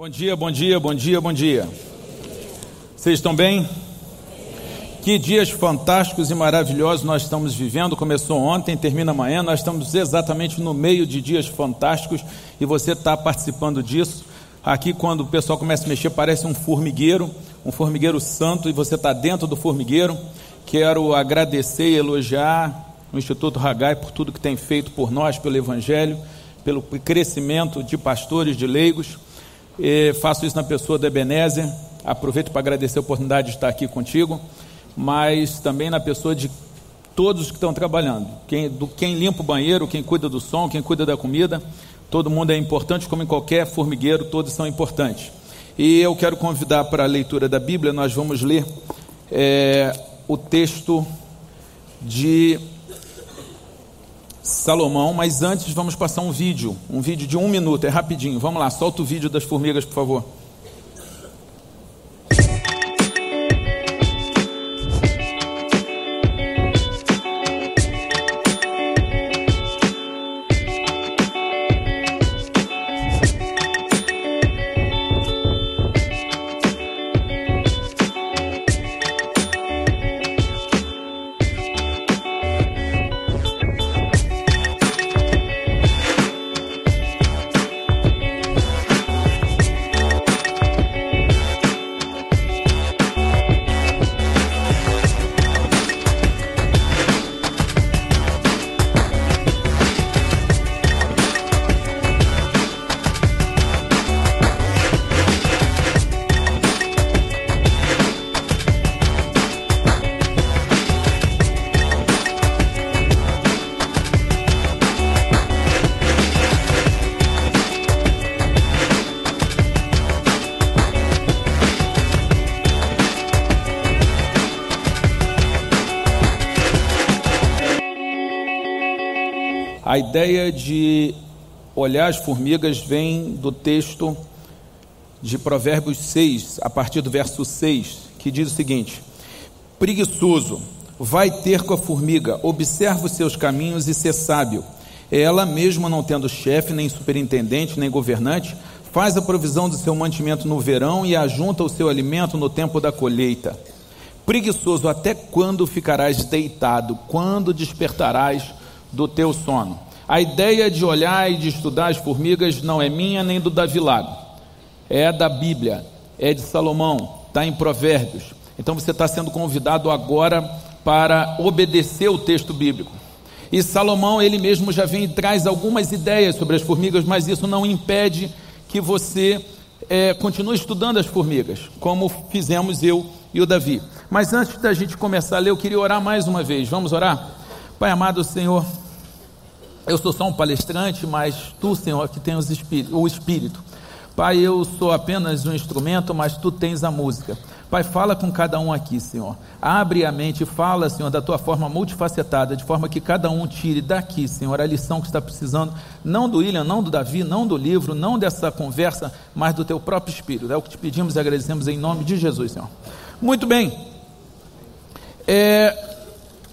Bom dia, bom dia, bom dia, bom dia. Vocês estão bem? Que dias fantásticos e maravilhosos nós estamos vivendo. Começou ontem, termina amanhã. Nós estamos exatamente no meio de dias fantásticos e você está participando disso. Aqui, quando o pessoal começa a mexer, parece um formigueiro, um formigueiro santo, e você está dentro do formigueiro. Quero agradecer e elogiar o Instituto Ragai por tudo que tem feito por nós, pelo Evangelho, pelo crescimento de pastores, de leigos. E faço isso na pessoa do Ebenezer. Aproveito para agradecer a oportunidade de estar aqui contigo, mas também na pessoa de todos que estão trabalhando. Quem, do, quem limpa o banheiro, quem cuida do som, quem cuida da comida. Todo mundo é importante, como em qualquer formigueiro, todos são importantes. E eu quero convidar para a leitura da Bíblia, nós vamos ler é, o texto de Salomão, mas antes vamos passar um vídeo, um vídeo de um minuto, é rapidinho. Vamos lá, solta o vídeo das formigas, por favor. A ideia de olhar as formigas vem do texto de Provérbios 6, a partir do verso 6, que diz o seguinte: Preguiçoso, vai ter com a formiga, observa os seus caminhos e ser sábio. Ela, mesmo não tendo chefe, nem superintendente, nem governante, faz a provisão do seu mantimento no verão e ajunta o seu alimento no tempo da colheita. Preguiçoso, até quando ficarás deitado? Quando despertarás do teu sono. A ideia de olhar e de estudar as formigas não é minha nem do Davi Lago, é da Bíblia, é de Salomão, está em Provérbios. Então você está sendo convidado agora para obedecer o texto bíblico. E Salomão, ele mesmo já vem e traz algumas ideias sobre as formigas, mas isso não impede que você é, continue estudando as formigas, como fizemos eu e o Davi. Mas antes da gente começar a ler, eu queria orar mais uma vez. Vamos orar? Pai amado Senhor, eu sou só um palestrante, mas tu, Senhor, que tens o Espírito. Pai, eu sou apenas um instrumento, mas tu tens a música. Pai, fala com cada um aqui, Senhor. Abre a mente, fala, Senhor, da tua forma multifacetada, de forma que cada um tire daqui, Senhor, a lição que está precisando, não do William, não do Davi, não do livro, não dessa conversa, mas do teu próprio Espírito. É o que te pedimos e agradecemos em nome de Jesus, Senhor. Muito bem. É,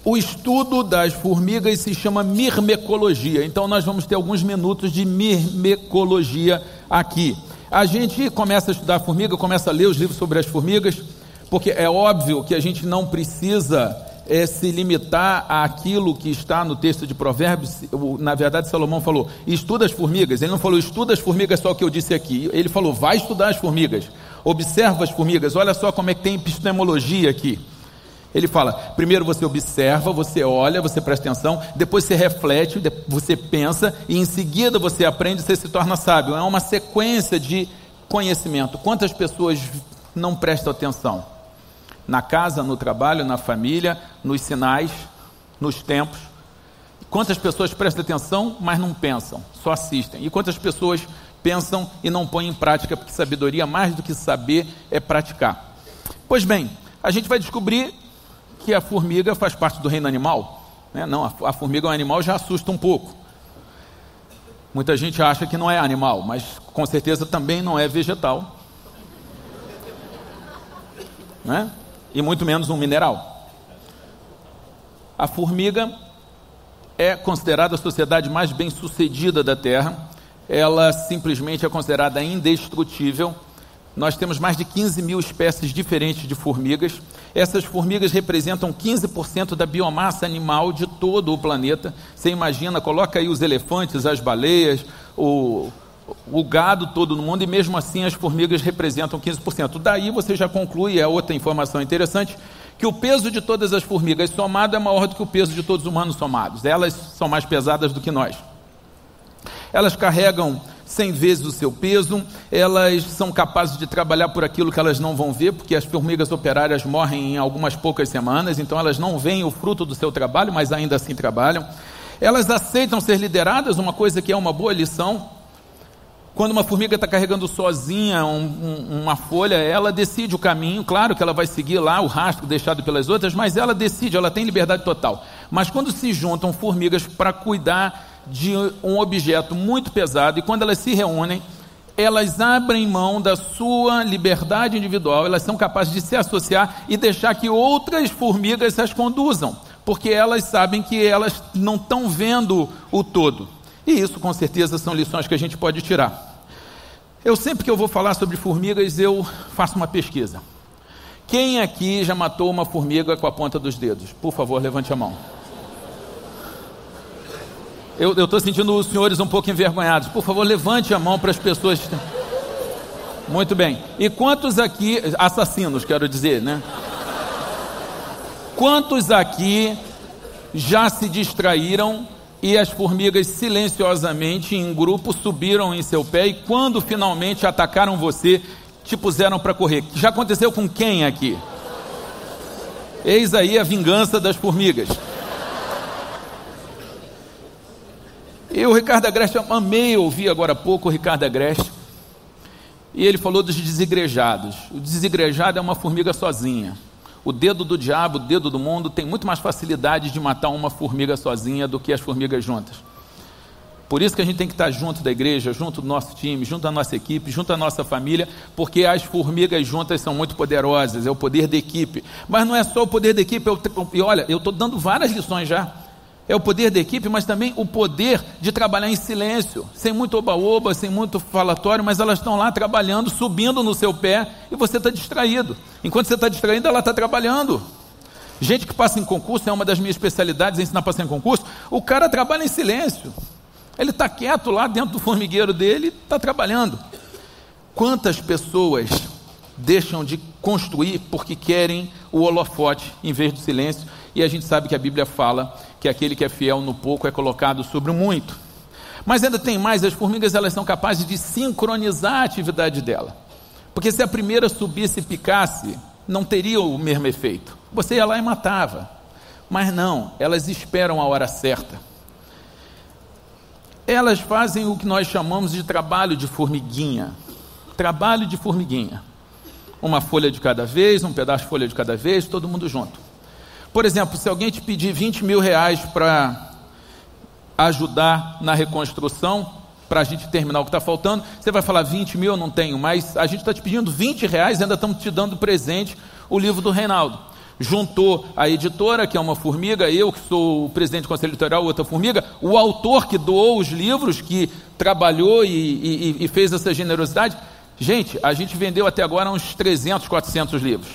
o estudo das formigas se chama mirmecologia. Então nós vamos ter alguns minutos de mirmecologia aqui. A gente começa a estudar formiga, começa a ler os livros sobre as formigas, porque é óbvio que a gente não precisa é, se limitar àquilo que está no texto de Provérbios. Na verdade, Salomão falou: estuda as formigas. Ele não falou estuda as formigas só o que eu disse aqui. Ele falou: vai estudar as formigas, observa as formigas. Olha só como é que tem epistemologia aqui. Ele fala: primeiro você observa, você olha, você presta atenção, depois você reflete, você pensa, e em seguida você aprende, você se torna sábio. É uma sequência de conhecimento. Quantas pessoas não prestam atenção? Na casa, no trabalho, na família, nos sinais, nos tempos. Quantas pessoas prestam atenção, mas não pensam, só assistem? E quantas pessoas pensam e não põem em prática, porque sabedoria, mais do que saber, é praticar? Pois bem, a gente vai descobrir que a formiga faz parte do reino animal. Né? Não, a, a formiga é um animal, já assusta um pouco. Muita gente acha que não é animal, mas com certeza também não é vegetal. Né? E muito menos um mineral. A formiga é considerada a sociedade mais bem sucedida da Terra. ela simplesmente é considerada indestrutível. Nós temos mais de 15 mil espécies diferentes de formigas. Essas formigas representam 15% da biomassa animal de todo o planeta. Você imagina, coloca aí os elefantes, as baleias, o, o gado todo no mundo, e mesmo assim as formigas representam 15%. Daí você já conclui, é outra informação interessante, que o peso de todas as formigas somado é maior do que o peso de todos os humanos somados. Elas são mais pesadas do que nós. Elas carregam 100 vezes o seu peso, elas são capazes de trabalhar por aquilo que elas não vão ver, porque as formigas operárias morrem em algumas poucas semanas, então elas não veem o fruto do seu trabalho, mas ainda assim trabalham. Elas aceitam ser lideradas, uma coisa que é uma boa lição, quando uma formiga está carregando sozinha um, um, uma folha, ela decide o caminho. Claro que ela vai seguir lá o rastro deixado pelas outras, mas ela decide, ela tem liberdade total. Mas quando se juntam formigas para cuidar de um objeto muito pesado, e quando elas se reúnem, elas abrem mão da sua liberdade individual, elas são capazes de se associar e deixar que outras formigas as conduzam, porque elas sabem que elas não estão vendo o todo. E isso, com certeza, são lições que a gente pode tirar. Eu sempre que eu vou falar sobre formigas, eu faço uma pesquisa. Quem aqui já matou uma formiga com a ponta dos dedos? Por favor, levante a mão. Eu estou sentindo os senhores um pouco envergonhados. Por favor, levante a mão para as pessoas. Muito bem. E quantos aqui, assassinos, quero dizer, né? Quantos aqui já se distraíram e as formigas silenciosamente em grupo subiram em seu pé e quando finalmente atacaram você, te puseram para correr. Já aconteceu com quem aqui? Eis aí a vingança das formigas. Eu, Ricardo Agreste, amei ouvir agora há pouco o Ricardo Agreste. E ele falou dos desigrejados. O desigrejado é uma formiga sozinha. O dedo do diabo, o dedo do mundo, tem muito mais facilidade de matar uma formiga sozinha do que as formigas juntas. Por isso que a gente tem que estar junto da igreja, junto do nosso time, junto da nossa equipe, junto da nossa família, porque as formigas juntas são muito poderosas, é o poder da equipe. Mas não é só o poder da equipe, eu, e olha, eu estou dando várias lições já é o poder da equipe, mas também o poder de trabalhar em silêncio, sem muito oba-oba, sem muito falatório, mas elas estão lá trabalhando, subindo no seu pé e você está distraído. Enquanto você está distraído, ela está trabalhando. Gente que passa em concurso, é uma das minhas especialidades, ensinar a passar em concurso. O cara trabalha em silêncio. Ele está quieto lá dentro do formigueiro dele está trabalhando. Quantas pessoas deixam de construir porque querem o holofote em vez do silêncio? E a gente sabe que a Bíblia fala que aquele que é fiel no pouco é colocado sobre o muito. Mas ainda tem mais, as formigas elas são capazes de sincronizar a atividade dela. Porque se a primeira subisse e picasse, não teria o mesmo efeito. Você ia lá e matava. Mas não, elas esperam a hora certa. Elas fazem o que nós chamamos de trabalho de formiguinha. Trabalho de formiguinha. Uma folha de cada vez, um pedaço de folha de cada vez, todo mundo junto. Por exemplo, se alguém te pedir 20 mil reais para ajudar na reconstrução, para a gente terminar o que está faltando, você vai falar 20 mil, eu não tenho, mas a gente está te pedindo 20 reais ainda estamos te dando presente o livro do Reinaldo. Juntou a editora, que é uma formiga, eu que sou o presidente do Conselho Editorial, outra formiga, o autor que doou os livros, que trabalhou e, e, e fez essa generosidade. Gente, a gente vendeu até agora uns 300, 400 livros.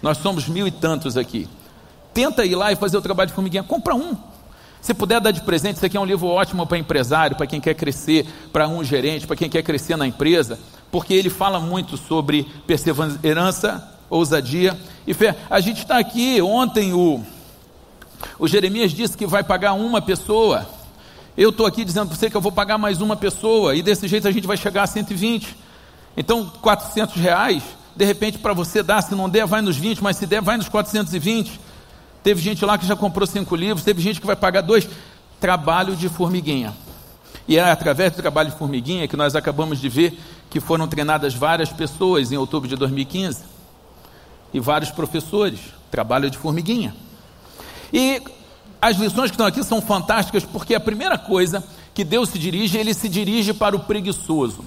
Nós somos mil e tantos aqui. Tenta ir lá e fazer o trabalho de formiguinha. Compra um. Se puder dar de presente, isso aqui é um livro ótimo para empresário, para quem quer crescer, para um gerente, para quem quer crescer na empresa, porque ele fala muito sobre perseverança, ousadia e fé. A gente está aqui, ontem o, o Jeremias disse que vai pagar uma pessoa. Eu estou aqui dizendo para você que eu vou pagar mais uma pessoa, e desse jeito a gente vai chegar a 120. Então, 400 reais, de repente para você dar, se não der, vai nos 20, mas se der, vai nos 420. Teve gente lá que já comprou cinco livros, teve gente que vai pagar dois. Trabalho de formiguinha. E é através do trabalho de formiguinha que nós acabamos de ver que foram treinadas várias pessoas em outubro de 2015 e vários professores. Trabalho de formiguinha. E as lições que estão aqui são fantásticas porque a primeira coisa que Deus se dirige, ele se dirige para o preguiçoso.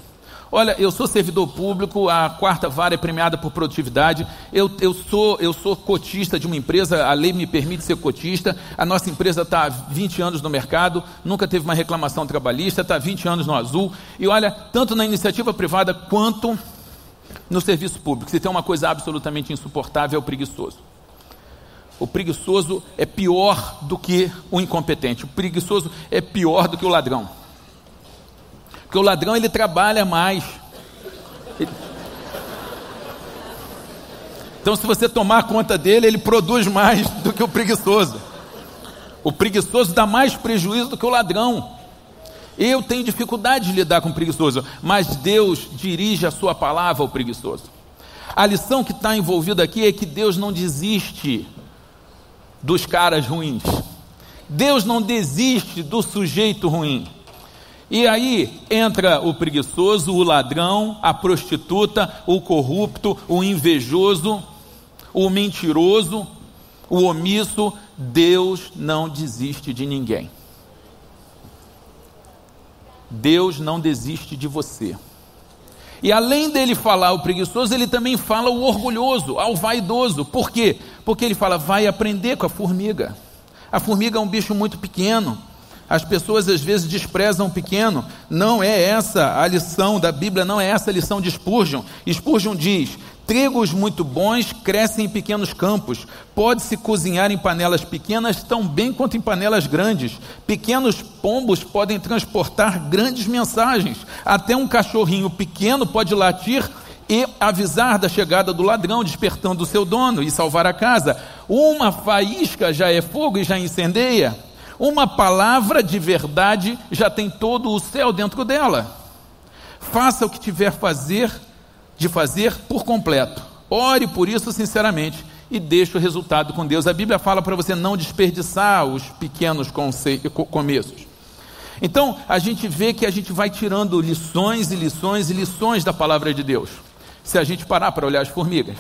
Olha, eu sou servidor público, a quarta vara é premiada por produtividade. Eu, eu, sou, eu sou cotista de uma empresa, a lei me permite ser cotista. A nossa empresa está há 20 anos no mercado, nunca teve uma reclamação trabalhista, está há 20 anos no azul. E olha, tanto na iniciativa privada quanto no serviço público, se tem uma coisa absolutamente insuportável, é o preguiçoso. O preguiçoso é pior do que o incompetente. O preguiçoso é pior do que o ladrão. Porque o ladrão ele trabalha mais. Ele... Então, se você tomar conta dele, ele produz mais do que o preguiçoso. O preguiçoso dá mais prejuízo do que o ladrão. Eu tenho dificuldade de lidar com o preguiçoso, mas Deus dirige a sua palavra ao preguiçoso. A lição que está envolvida aqui é que Deus não desiste dos caras ruins. Deus não desiste do sujeito ruim. E aí entra o preguiçoso, o ladrão, a prostituta, o corrupto, o invejoso, o mentiroso, o omisso. Deus não desiste de ninguém. Deus não desiste de você. E além dele falar o preguiçoso, ele também fala o orgulhoso, ao vaidoso. Por quê? Porque ele fala, vai aprender com a formiga. A formiga é um bicho muito pequeno. As pessoas às vezes desprezam o pequeno. Não é essa a lição da Bíblia, não é essa a lição de Spurgeon. Spurgeon diz: Trigos muito bons crescem em pequenos campos. Pode-se cozinhar em panelas pequenas tão bem quanto em panelas grandes. Pequenos pombos podem transportar grandes mensagens. Até um cachorrinho pequeno pode latir e avisar da chegada do ladrão, despertando o seu dono e salvar a casa. Uma faísca já é fogo e já incendeia. Uma palavra de verdade já tem todo o céu dentro dela. Faça o que tiver fazer de fazer por completo. Ore por isso sinceramente e deixe o resultado com Deus. A Bíblia fala para você não desperdiçar os pequenos começos. Então, a gente vê que a gente vai tirando lições e lições e lições da palavra de Deus. Se a gente parar para olhar as formigas.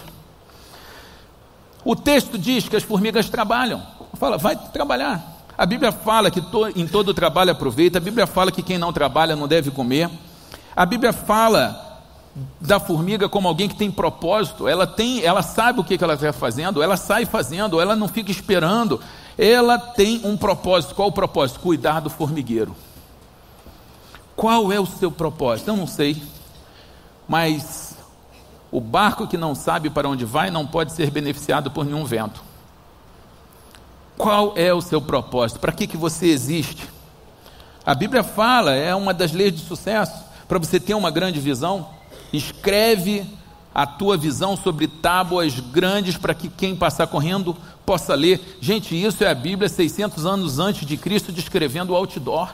O texto diz que as formigas trabalham. Fala, vai trabalhar. A Bíblia fala que to, em todo trabalho aproveita, a Bíblia fala que quem não trabalha não deve comer. A Bíblia fala da formiga como alguém que tem propósito, ela tem, ela sabe o que, que ela está fazendo, ela sai fazendo, ela não fica esperando, ela tem um propósito. Qual o propósito? Cuidar do formigueiro. Qual é o seu propósito? Eu não sei, mas o barco que não sabe para onde vai não pode ser beneficiado por nenhum vento. Qual é o seu propósito? Para que, que você existe? A Bíblia fala, é uma das leis de sucesso. Para você ter uma grande visão, escreve a tua visão sobre tábuas grandes para que quem passar correndo possa ler. Gente, isso é a Bíblia 600 anos antes de Cristo descrevendo o outdoor.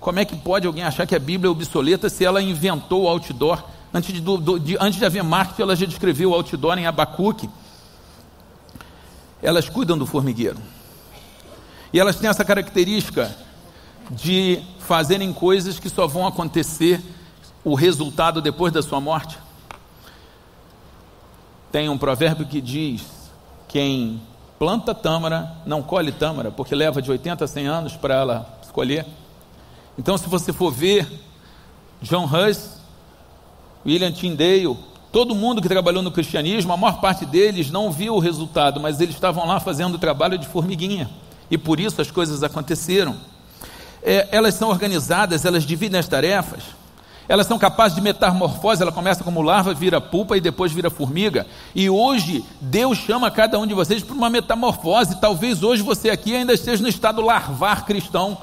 Como é que pode alguém achar que a Bíblia é obsoleta se ela inventou o outdoor? Antes de, do, de, antes de haver marketing, ela já descreveu o outdoor em Abacuque elas cuidam do formigueiro. E elas têm essa característica de fazerem coisas que só vão acontecer o resultado depois da sua morte. Tem um provérbio que diz: quem planta tâmara não colhe tâmara, porque leva de 80 a 100 anos para ela escolher. Então, se você for ver John Hus, William Tyndale, Todo mundo que trabalhou no cristianismo, a maior parte deles não viu o resultado, mas eles estavam lá fazendo o trabalho de formiguinha. E por isso as coisas aconteceram. É, elas são organizadas, elas dividem as tarefas. Elas são capazes de metamorfose, ela começa como larva, vira pupa e depois vira formiga. E hoje Deus chama cada um de vocês para uma metamorfose. Talvez hoje você aqui ainda esteja no estado larvar cristão.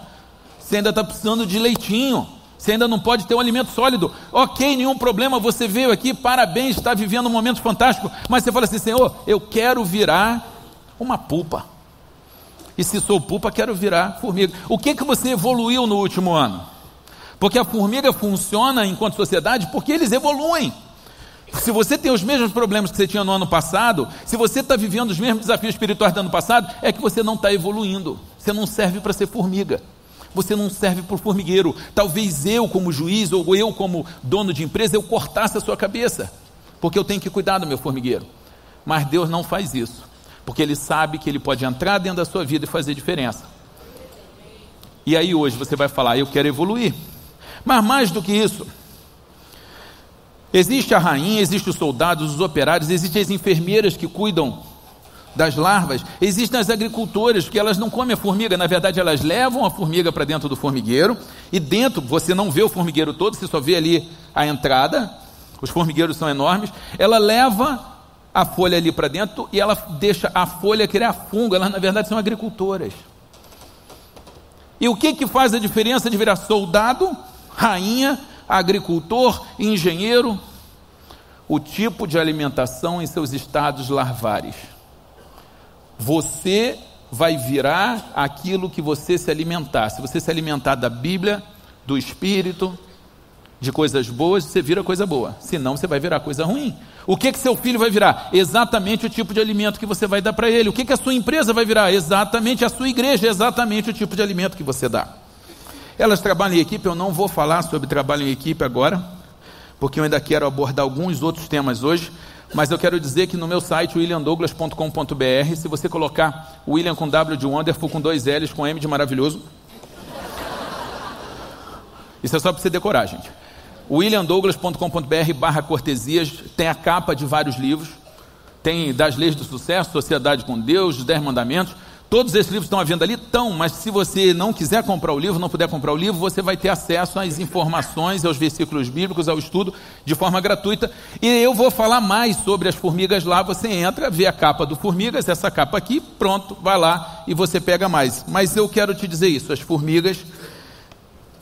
Você ainda está precisando de leitinho. Você ainda não pode ter um alimento sólido. Ok, nenhum problema, você veio aqui, parabéns, está vivendo um momento fantástico. Mas você fala assim, Senhor, eu quero virar uma pupa. E se sou pupa, quero virar formiga. O que, que você evoluiu no último ano? Porque a formiga funciona enquanto sociedade porque eles evoluem. Se você tem os mesmos problemas que você tinha no ano passado, se você está vivendo os mesmos desafios espirituais do ano passado, é que você não está evoluindo. Você não serve para ser formiga. Você não serve para o formigueiro. Talvez eu, como juiz, ou eu, como dono de empresa, eu cortasse a sua cabeça, porque eu tenho que cuidar do meu formigueiro. Mas Deus não faz isso, porque Ele sabe que Ele pode entrar dentro da sua vida e fazer diferença. E aí hoje você vai falar, eu quero evoluir. Mas mais do que isso, Existe a rainha, existe os soldados, os operários, existem as enfermeiras que cuidam das larvas, existem as agricultoras que elas não comem a formiga, na verdade elas levam a formiga para dentro do formigueiro e dentro você não vê o formigueiro todo, você só vê ali a entrada. Os formigueiros são enormes. Ela leva a folha ali para dentro e ela deixa a folha criar fungo. Elas na verdade são agricultoras. E o que que faz a diferença de virar soldado, rainha, agricultor, engenheiro? O tipo de alimentação em seus estados larvares. Você vai virar aquilo que você se alimentar. Se você se alimentar da Bíblia, do Espírito, de coisas boas, você vira coisa boa. Senão você vai virar coisa ruim. O que que seu filho vai virar? Exatamente o tipo de alimento que você vai dar para ele. O que que a sua empresa vai virar? Exatamente a sua igreja, exatamente o tipo de alimento que você dá. Elas trabalham em equipe, eu não vou falar sobre trabalho em equipe agora, porque eu ainda quero abordar alguns outros temas hoje, mas eu quero dizer que no meu site, williamdouglas.com.br, se você colocar William com W de Wonderful, com dois L's, com M de maravilhoso. Isso é só para você decorar, gente. williamdouglas.com.br barra cortesias, tem a capa de vários livros. Tem das leis do sucesso, Sociedade com Deus, os Dez Mandamentos. Todos esses livros estão à venda ali? Estão, mas se você não quiser comprar o livro, não puder comprar o livro, você vai ter acesso às informações, aos versículos bíblicos, ao estudo, de forma gratuita. E eu vou falar mais sobre as formigas lá. Você entra, vê a capa do Formigas, essa capa aqui, pronto, vai lá e você pega mais. Mas eu quero te dizer isso: as formigas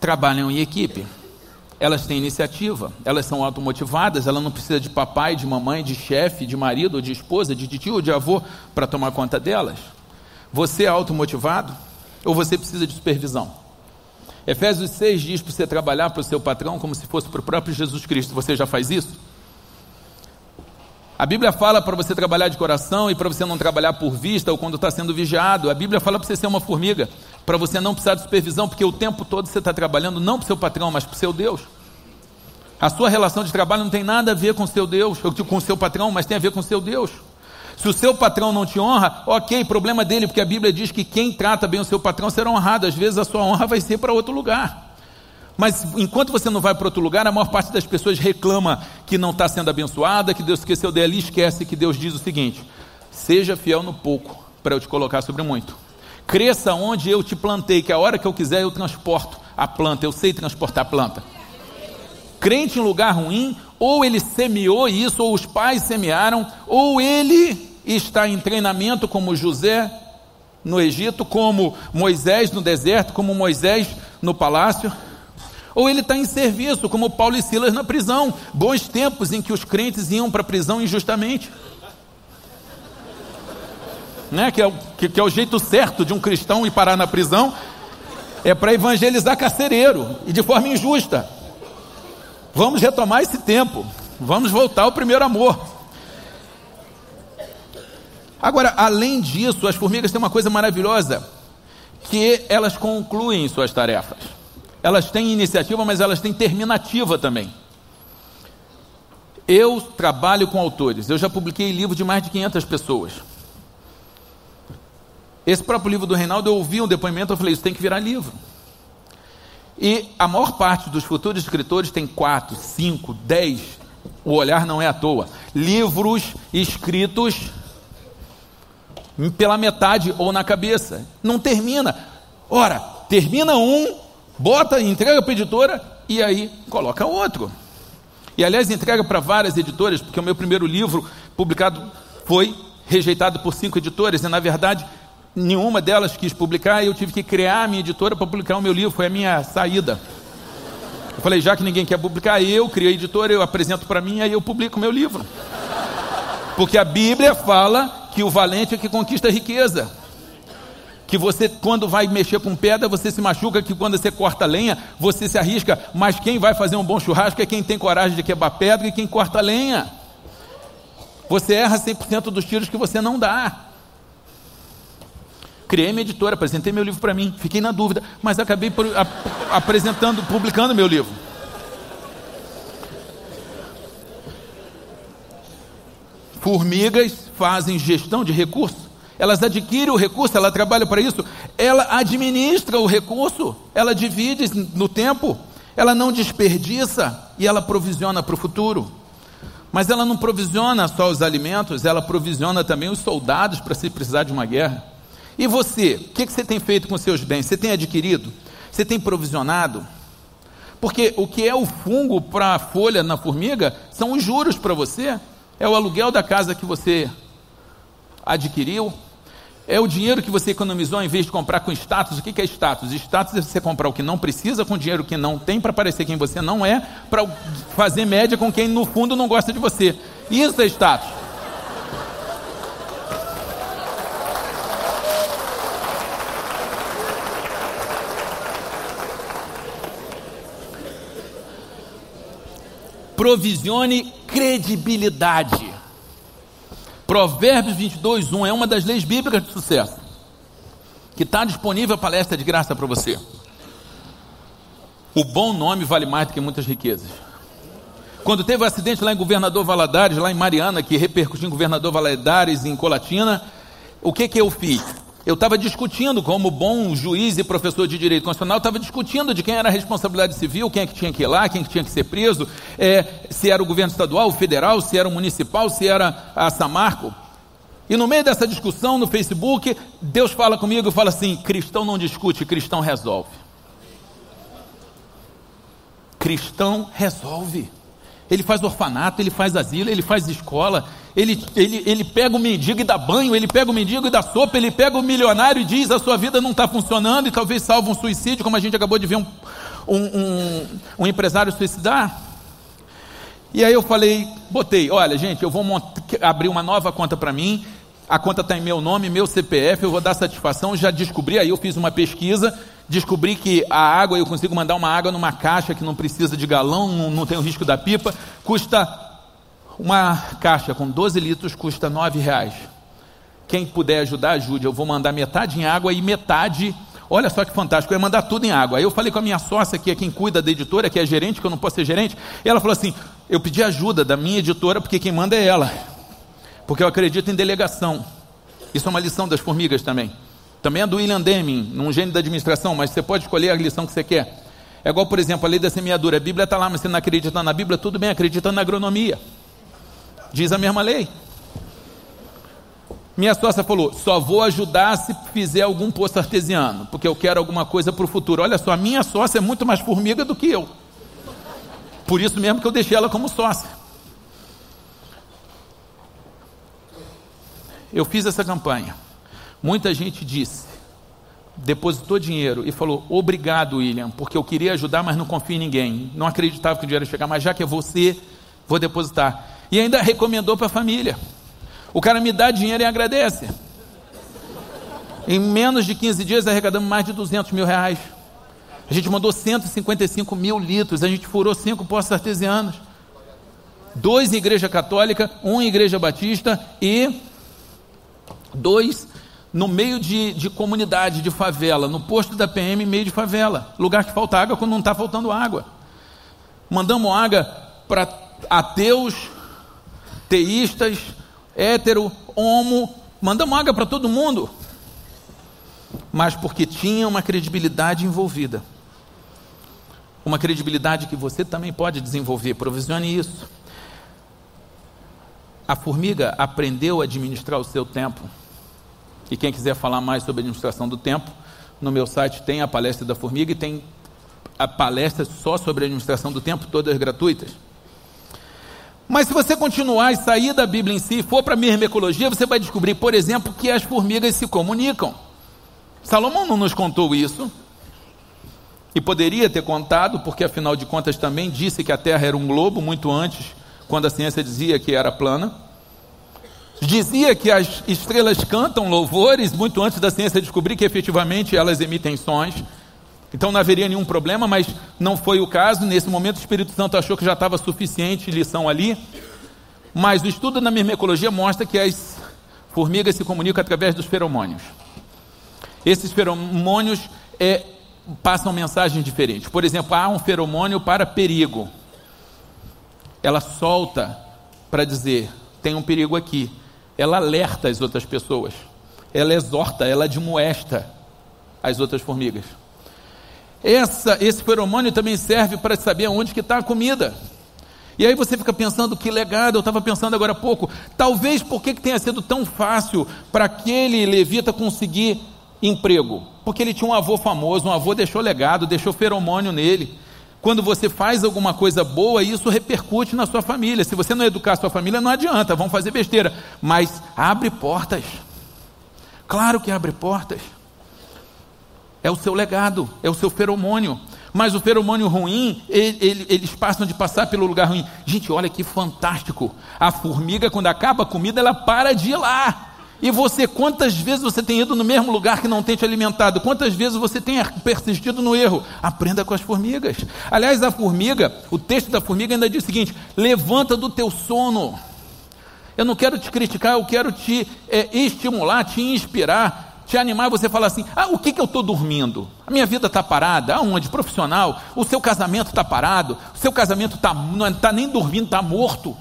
trabalham em equipe. Elas têm iniciativa, elas são automotivadas, ela não precisa de papai, de mamãe, de chefe, de marido, de esposa, de tio, de avô para tomar conta delas. Você é automotivado ou você precisa de supervisão? Efésios 6 diz para você trabalhar para o seu patrão como se fosse para o próprio Jesus Cristo. Você já faz isso? A Bíblia fala para você trabalhar de coração e para você não trabalhar por vista ou quando está sendo vigiado. A Bíblia fala para você ser uma formiga, para você não precisar de supervisão, porque o tempo todo você está trabalhando não para o seu patrão, mas para o seu Deus. A sua relação de trabalho não tem nada a ver com o seu Deus, com o seu patrão, mas tem a ver com o seu Deus. Se o seu patrão não te honra, ok, problema dele, porque a Bíblia diz que quem trata bem o seu patrão será honrado. Às vezes a sua honra vai ser para outro lugar. Mas enquanto você não vai para outro lugar, a maior parte das pessoas reclama que não está sendo abençoada, que Deus esqueceu dela e esquece que Deus diz o seguinte: seja fiel no pouco, para eu te colocar sobre muito. Cresça onde eu te plantei, que a hora que eu quiser eu transporto a planta, eu sei transportar a planta. Crente em lugar ruim, ou ele semeou isso, ou os pais semearam, ou ele está em treinamento como José no Egito, como Moisés no deserto, como Moisés no palácio, ou ele está em serviço, como Paulo e Silas na prisão. Bons tempos em que os crentes iam para a prisão injustamente. Né? Que, é que, que é o jeito certo de um cristão ir parar na prisão, é para evangelizar carcereiro e de forma injusta. Vamos retomar esse tempo. Vamos voltar ao primeiro amor. Agora, além disso, as formigas têm uma coisa maravilhosa, que elas concluem suas tarefas. Elas têm iniciativa, mas elas têm terminativa também. Eu trabalho com autores. Eu já publiquei livro de mais de 500 pessoas. Esse próprio livro do Reinaldo, eu ouvi um depoimento, eu falei, isso tem que virar livro. E a maior parte dos futuros escritores tem quatro, cinco, dez. O olhar não é à toa. Livros escritos pela metade ou na cabeça. Não termina. Ora, termina um, bota, entrega para a editora e aí coloca outro. E aliás, entrega para várias editoras, porque o meu primeiro livro publicado foi rejeitado por cinco editoras, e na verdade nenhuma delas quis publicar, e eu tive que criar a minha editora para publicar o meu livro, foi a minha saída. Eu falei, já que ninguém quer publicar, eu criei a editora, eu apresento para mim, aí eu publico o meu livro. Porque a Bíblia fala que o valente é que conquista a riqueza. Que você, quando vai mexer com pedra, você se machuca, que quando você corta lenha, você se arrisca, mas quem vai fazer um bom churrasco é quem tem coragem de quebrar pedra e quem corta lenha. Você erra 100% dos tiros que você não dá. Criei minha editora, apresentei meu livro para mim, fiquei na dúvida, mas acabei apresentando, publicando meu livro. Formigas fazem gestão de recursos. Elas adquirem o recurso, ela trabalha para isso, ela administra o recurso, ela divide no tempo, ela não desperdiça e ela provisiona para o futuro. Mas ela não provisiona só os alimentos, ela provisiona também os soldados para se precisar de uma guerra. E você, o que, que você tem feito com seus bens? Você tem adquirido? Você tem provisionado? Porque o que é o fungo para a folha na formiga são os juros para você, é o aluguel da casa que você adquiriu, é o dinheiro que você economizou em vez de comprar com status. O que é status? Status é você comprar o que não precisa com dinheiro que não tem para parecer quem você não é, para fazer média com quem no fundo não gosta de você. Isso é status. Provisione credibilidade. Provérbios 22, 1 é uma das leis bíblicas de sucesso, que está disponível a palestra de graça para você. O bom nome vale mais do que muitas riquezas. Quando teve o um acidente lá em Governador Valadares, lá em Mariana, que repercutiu em Governador Valadares, em Colatina, o que que eu fiz? Eu estava discutindo, como bom juiz e professor de direito constitucional, estava discutindo de quem era a responsabilidade civil, quem é que tinha que ir lá, quem é que tinha que ser preso, é, se era o governo estadual, o federal, se era o municipal, se era a Samarco. E no meio dessa discussão no Facebook, Deus fala comigo e fala assim: cristão não discute, cristão resolve. Cristão resolve. Ele faz orfanato, ele faz asilo, ele faz escola, ele, ele, ele pega o mendigo e dá banho, ele pega o mendigo e dá sopa, ele pega o milionário e diz: a sua vida não está funcionando e talvez salva um suicídio, como a gente acabou de ver um, um, um, um empresário suicidar. E aí eu falei, botei, olha gente, eu vou abrir uma nova conta para mim, a conta está em meu nome, meu CPF, eu vou dar satisfação, já descobri, aí eu fiz uma pesquisa, descobri que a água, eu consigo mandar uma água numa caixa que não precisa de galão, não, não tem o risco da pipa, custa, uma caixa com 12 litros custa 9 reais. Quem puder ajudar, ajude, eu vou mandar metade em água e metade Olha só que fantástico, eu ia mandar tudo em água. Aí eu falei com a minha sócia, que é quem cuida da editora, que é gerente, que eu não posso ser gerente, e ela falou assim: eu pedi ajuda da minha editora, porque quem manda é ela porque eu acredito em delegação. Isso é uma lição das formigas também. Também é do William Deming, num gênio da administração, mas você pode escolher a lição que você quer. É igual, por exemplo, a lei da semeadura. A Bíblia está lá, mas você não acredita na Bíblia, tudo bem, acredita na agronomia. Diz a mesma lei. Minha sócia falou: só vou ajudar se fizer algum poço artesiano, porque eu quero alguma coisa para o futuro. Olha só, a minha sócia é muito mais formiga do que eu. Por isso mesmo que eu deixei ela como sócia. Eu fiz essa campanha. Muita gente disse, depositou dinheiro e falou: Obrigado, William, porque eu queria ajudar, mas não confio em ninguém. Não acreditava que o dinheiro ia chegar, mas já que é você, vou depositar. E ainda recomendou para a família. O cara me dá dinheiro e agradece. Em menos de 15 dias arrecadamos mais de 200 mil reais. A gente mandou 155 mil litros, a gente furou cinco postos artesianos. Dois em igreja católica, um em igreja batista e Dois, no meio de, de comunidade, de favela, no posto da PM, meio de favela, lugar que falta água quando não está faltando água. Mandamos água para ateus, teístas, hétero, homo, mandamos água para todo mundo. Mas porque tinha uma credibilidade envolvida. Uma credibilidade que você também pode desenvolver, provisione isso. A formiga aprendeu a administrar o seu tempo. E quem quiser falar mais sobre administração do tempo, no meu site tem a palestra da formiga e tem a palestra só sobre administração do tempo, todas gratuitas. Mas se você continuar e sair da Bíblia em si, for para a mirmecologia, você vai descobrir, por exemplo, que as formigas se comunicam. Salomão não nos contou isso. E poderia ter contado, porque afinal de contas também disse que a Terra era um globo muito antes quando a ciência dizia que era plana. Dizia que as estrelas cantam louvores muito antes da ciência descobrir que efetivamente elas emitem sons. Então não haveria nenhum problema, mas não foi o caso. Nesse momento o Espírito Santo achou que já estava suficiente lição ali. Mas o estudo na mirmecologia mostra que as formigas se comunicam através dos feromônios. Esses feromônios é, passam mensagens diferentes. Por exemplo, há um feromônio para perigo ela solta para dizer: tem um perigo aqui. Ela alerta as outras pessoas. Ela exorta, ela admoesta as outras formigas. Essa, esse feromônio também serve para saber onde que está a comida. E aí você fica pensando que legado, eu estava pensando agora há pouco, talvez porque que tenha sido tão fácil para aquele levita conseguir emprego? Porque ele tinha um avô famoso, um avô deixou legado, deixou feromônio nele. Quando você faz alguma coisa boa, isso repercute na sua família. Se você não educar a sua família, não adianta, vão fazer besteira. Mas abre portas. Claro que abre portas. É o seu legado, é o seu feromônio. Mas o feromônio ruim, ele, ele, eles passam de passar pelo lugar ruim. Gente, olha que fantástico. A formiga, quando acaba a comida, ela para de ir lá. E você, quantas vezes você tem ido no mesmo lugar que não tem te alimentado? Quantas vezes você tem persistido no erro? Aprenda com as formigas. Aliás, a formiga, o texto da formiga ainda diz o seguinte: levanta do teu sono. Eu não quero te criticar, eu quero te é, estimular, te inspirar te animar, você fala assim: ah, o que, que eu estou dormindo? A minha vida está parada, aonde? Profissional, o seu casamento está parado, o seu casamento tá, não está nem dormindo, está morto.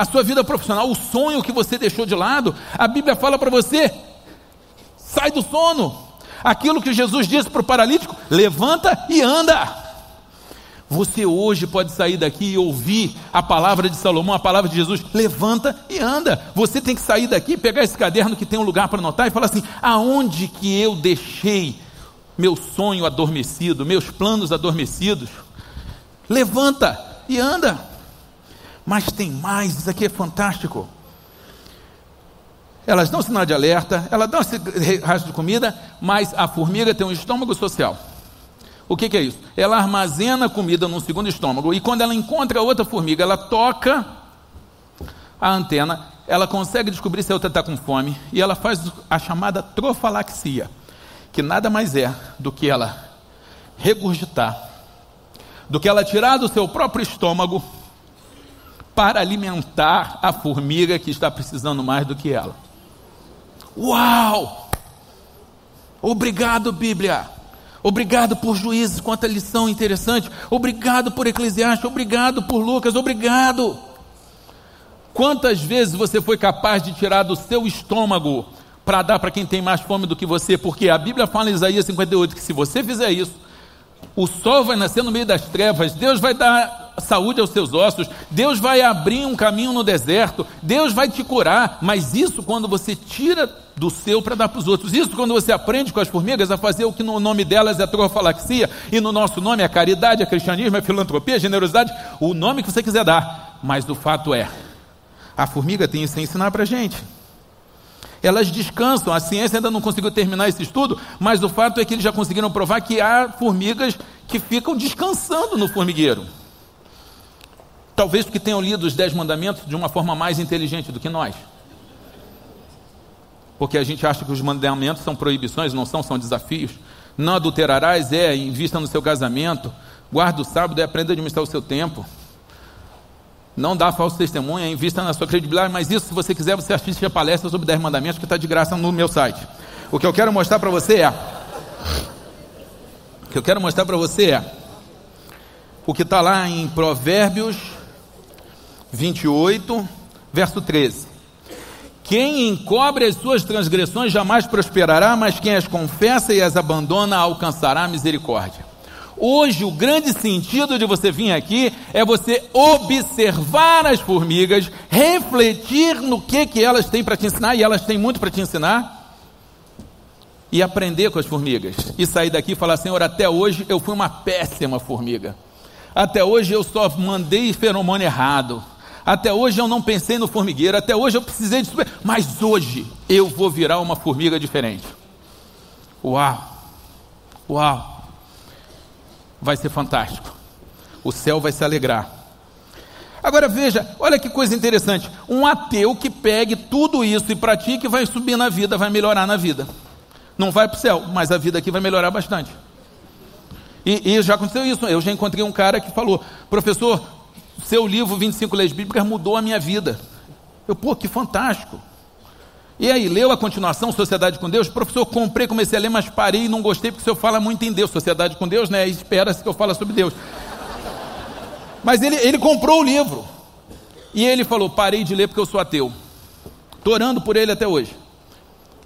A sua vida profissional, o sonho que você deixou de lado, a Bíblia fala para você: sai do sono. Aquilo que Jesus disse para o paralítico: levanta e anda. Você hoje pode sair daqui e ouvir a palavra de Salomão, a palavra de Jesus, levanta e anda. Você tem que sair daqui, pegar esse caderno que tem um lugar para anotar e falar assim: aonde que eu deixei meu sonho adormecido, meus planos adormecidos? Levanta e anda. Mas tem mais, isso aqui é fantástico. Elas dão sinal de alerta, elas dão rastro de comida, mas a formiga tem um estômago social. O que, que, é isso? Ela armazena comida num segundo estômago e quando ela encontra outra formiga, ela toca a antena, ela consegue descobrir se a outra está com fome e ela faz a chamada trofalaxia, que nada mais é do que ela regurgitar, do que ela tirar do seu próprio estômago para alimentar a formiga que está precisando mais do que ela. Uau! Obrigado, Bíblia! Obrigado por juízes, quanta lição interessante. Obrigado por Eclesiastes, obrigado por Lucas, obrigado. Quantas vezes você foi capaz de tirar do seu estômago para dar para quem tem mais fome do que você? Porque a Bíblia fala em Isaías 58 que se você fizer isso, o sol vai nascer no meio das trevas, Deus vai dar saúde aos seus ossos, Deus vai abrir um caminho no deserto, Deus vai te curar, mas isso quando você tira do seu para dar para os outros, isso quando você aprende com as formigas a fazer o que no nome delas é trofalaxia, e no nosso nome é caridade, é cristianismo, é filantropia, é generosidade, o nome que você quiser dar, mas o fato é, a formiga tem isso a ensinar para a gente. Elas descansam, a ciência ainda não conseguiu terminar esse estudo, mas o fato é que eles já conseguiram provar que há formigas que ficam descansando no formigueiro. Talvez porque tenham lido os Dez Mandamentos de uma forma mais inteligente do que nós. Porque a gente acha que os mandamentos são proibições, não são, são desafios. Não adulterarás, é, invista no seu casamento. Guarda o sábado, é aprenda a administrar o seu tempo. Não dá falso testemunho, é invista na sua credibilidade. Mas isso, se você quiser, você assiste a palestra sobre 10 mandamentos que está de graça no meu site. O que eu quero mostrar para você é. O que eu quero mostrar para você é. O que está lá em Provérbios 28, verso 13. Quem encobre as suas transgressões jamais prosperará, mas quem as confessa e as abandona alcançará misericórdia. Hoje, o grande sentido de você vir aqui é você observar as formigas, refletir no que, que elas têm para te ensinar, e elas têm muito para te ensinar, e aprender com as formigas. E sair daqui e falar: Senhor, até hoje eu fui uma péssima formiga. Até hoje eu só mandei feromônio errado. Até hoje eu não pensei no formigueiro, até hoje eu precisei de. Mas hoje eu vou virar uma formiga diferente. Uau! Uau! Vai ser fantástico. O céu vai se alegrar. Agora veja, olha que coisa interessante. Um ateu que pegue tudo isso e pratique vai subir na vida, vai melhorar na vida. Não vai para o céu, mas a vida aqui vai melhorar bastante. E, e já aconteceu isso. Eu já encontrei um cara que falou: professor, seu livro 25 Leis Bíblicas mudou a minha vida. Eu, pô, que fantástico. E aí, leu a continuação, Sociedade com Deus? Professor, comprei, comecei a ler, mas parei e não gostei, porque o senhor fala muito em Deus. Sociedade com Deus, né? Espera-se que eu fale sobre Deus. Mas ele, ele comprou o livro. E ele falou: parei de ler porque eu sou ateu. Estou orando por ele até hoje.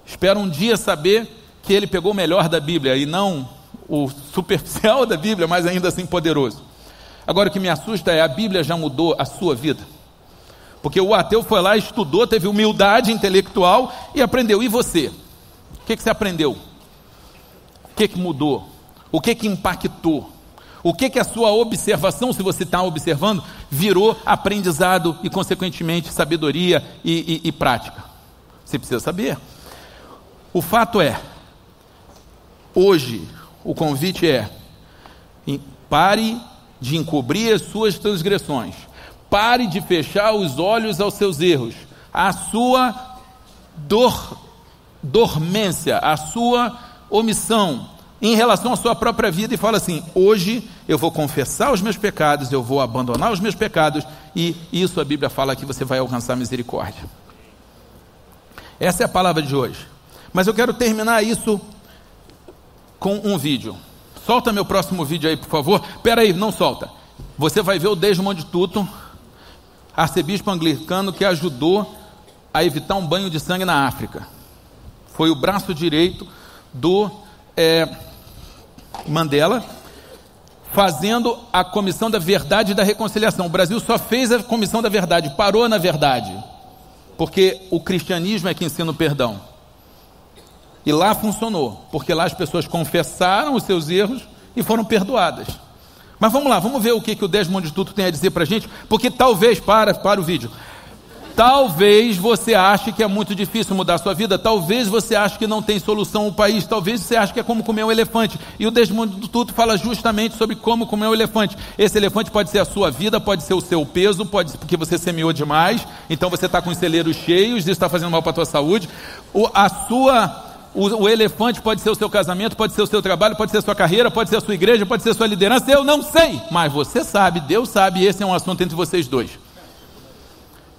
Espero um dia saber que ele pegou o melhor da Bíblia e não o superficial da Bíblia, mas ainda assim poderoso. Agora o que me assusta é a Bíblia já mudou a sua vida. Porque o ateu foi lá, estudou, teve humildade intelectual e aprendeu. E você? O que, que você aprendeu? O que, que mudou? O que, que impactou? O que, que a sua observação, se você está observando, virou aprendizado e, consequentemente, sabedoria e, e, e prática? Você precisa saber. O fato é, hoje, o convite é: pare de encobrir as suas transgressões, pare de fechar os olhos aos seus erros, a sua dor, dormência, a sua omissão, em relação à sua própria vida e fala assim: hoje eu vou confessar os meus pecados, eu vou abandonar os meus pecados, e isso a Bíblia fala que você vai alcançar misericórdia. Essa é a palavra de hoje. Mas eu quero terminar isso com um vídeo. Solta meu próximo vídeo aí, por favor. Pera aí, não solta. Você vai ver o Desmond Tutu, arcebispo anglicano que ajudou a evitar um banho de sangue na África. Foi o braço direito do é, Mandela, fazendo a comissão da verdade e da reconciliação. O Brasil só fez a comissão da verdade, parou na verdade, porque o cristianismo é que ensina o perdão. E lá funcionou, porque lá as pessoas confessaram os seus erros e foram perdoadas. Mas vamos lá, vamos ver o que, que o Desmond Tutu tem a dizer para a gente, porque talvez, para, para o vídeo, Talvez você ache que é muito difícil mudar a sua vida, talvez você ache que não tem solução o país, talvez você ache que é como comer um elefante. E o Desmond Tutu fala justamente sobre como comer um elefante. Esse elefante pode ser a sua vida, pode ser o seu peso, pode ser porque você semeou demais, então você está com os celeiros cheios, isso está fazendo mal para a tua saúde. O, a sua o, o, elefante pode ser o seu casamento, pode ser o seu trabalho, pode ser a sua carreira, pode ser a sua igreja, pode ser a sua liderança. Eu não sei, mas você sabe, Deus sabe, esse é um assunto entre vocês dois.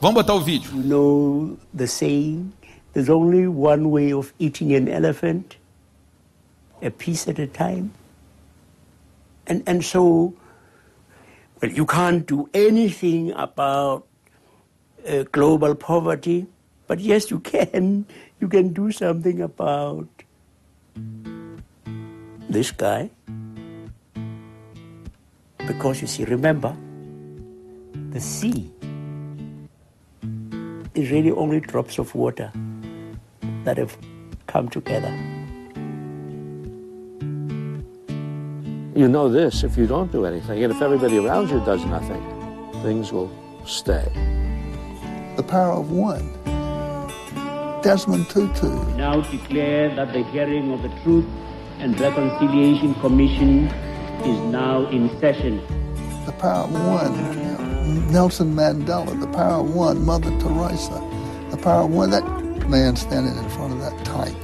Vamos botar o vídeo. You know the saying, there's only one way of eating an elephant, a piece at a time. And, and so, well, you can't do anything about uh, global poverty, but yes, you can. You can do something about this guy. Because you see, remember, the sea is really only drops of water that have come together. You know this if you don't do anything, and if everybody around you does nothing, things will stay. The power of one. Desmond Tutu. Now declare that the hearing of the Truth and Reconciliation Commission is now in session. The power of one Nelson Mandela, the power of one, Mother Teresa, the power of one, that man standing in front of that tank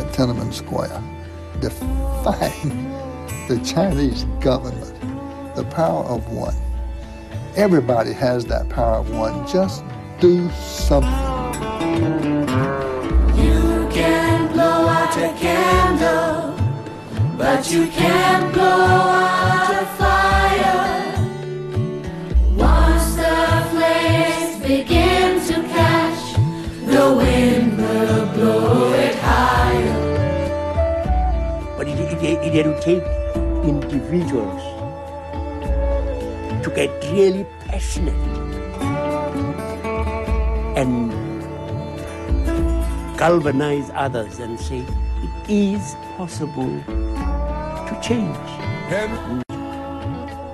at Tiananmen Square, defying the Chinese government, the power of one. Everybody has that power of one. Just do something. A candle, but you can't blow out a fire. Once the flames begin to catch, the wind will blow it higher. But it, it, it, will take individuals to get really passionate and galvanize others and say is possible to change.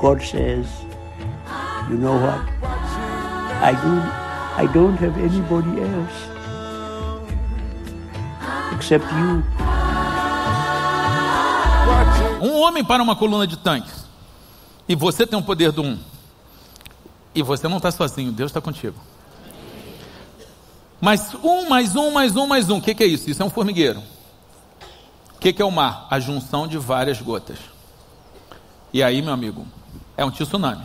God says, you know what? I don't, I don't have anybody else except you. Um homem para uma coluna de tanques. E você tem o poder do um. E você não está sozinho, Deus está contigo. Mas um, mais um, mais um, mais um. O que, que, é isso? Isso é um formigueiro. Que, que é o mar? A junção de várias gotas. E aí, meu amigo, é um tsunami.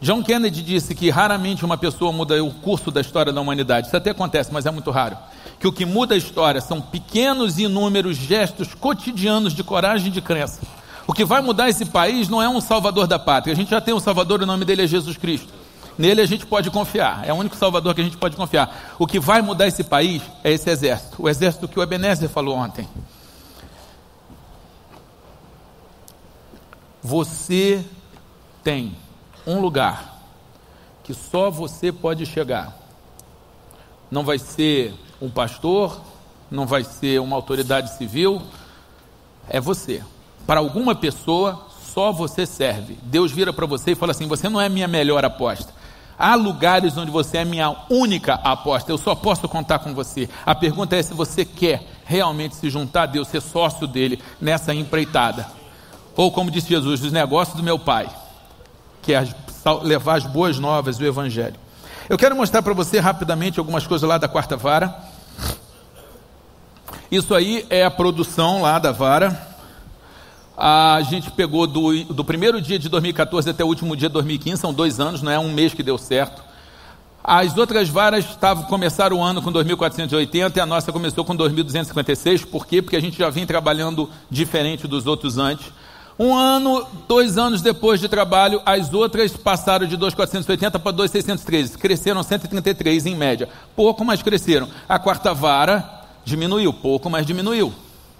John Kennedy disse que raramente uma pessoa muda o curso da história da humanidade. Isso até acontece, mas é muito raro. Que o que muda a história são pequenos e inúmeros gestos cotidianos de coragem e de crença. O que vai mudar esse país não é um salvador da pátria. A gente já tem um salvador, o nome dele é Jesus Cristo. Nele a gente pode confiar. É o único salvador que a gente pode confiar. O que vai mudar esse país é esse exército. O exército que o Ebenezer falou ontem. Você tem um lugar que só você pode chegar. Não vai ser um pastor, não vai ser uma autoridade civil, é você. Para alguma pessoa, só você serve. Deus vira para você e fala assim: Você não é minha melhor aposta. Há lugares onde você é minha única aposta, eu só posso contar com você. A pergunta é se você quer realmente se juntar a Deus, ser sócio dele nessa empreitada. Ou como disse Jesus, os negócios do meu pai, que é levar as boas novas do Evangelho. Eu quero mostrar para você rapidamente algumas coisas lá da quarta vara. Isso aí é a produção lá da vara. A gente pegou do, do primeiro dia de 2014 até o último dia de 2015, são dois anos, não é um mês que deu certo. As outras varas estavam, começaram o ano com 2.480 e a nossa começou com 2.256. Por quê? Porque a gente já vinha trabalhando diferente dos outros antes. Um ano, dois anos depois de trabalho, as outras passaram de 2.480 para 2.613. Cresceram 133 em média. Pouco, mas cresceram. A quarta vara diminuiu, pouco, mas diminuiu.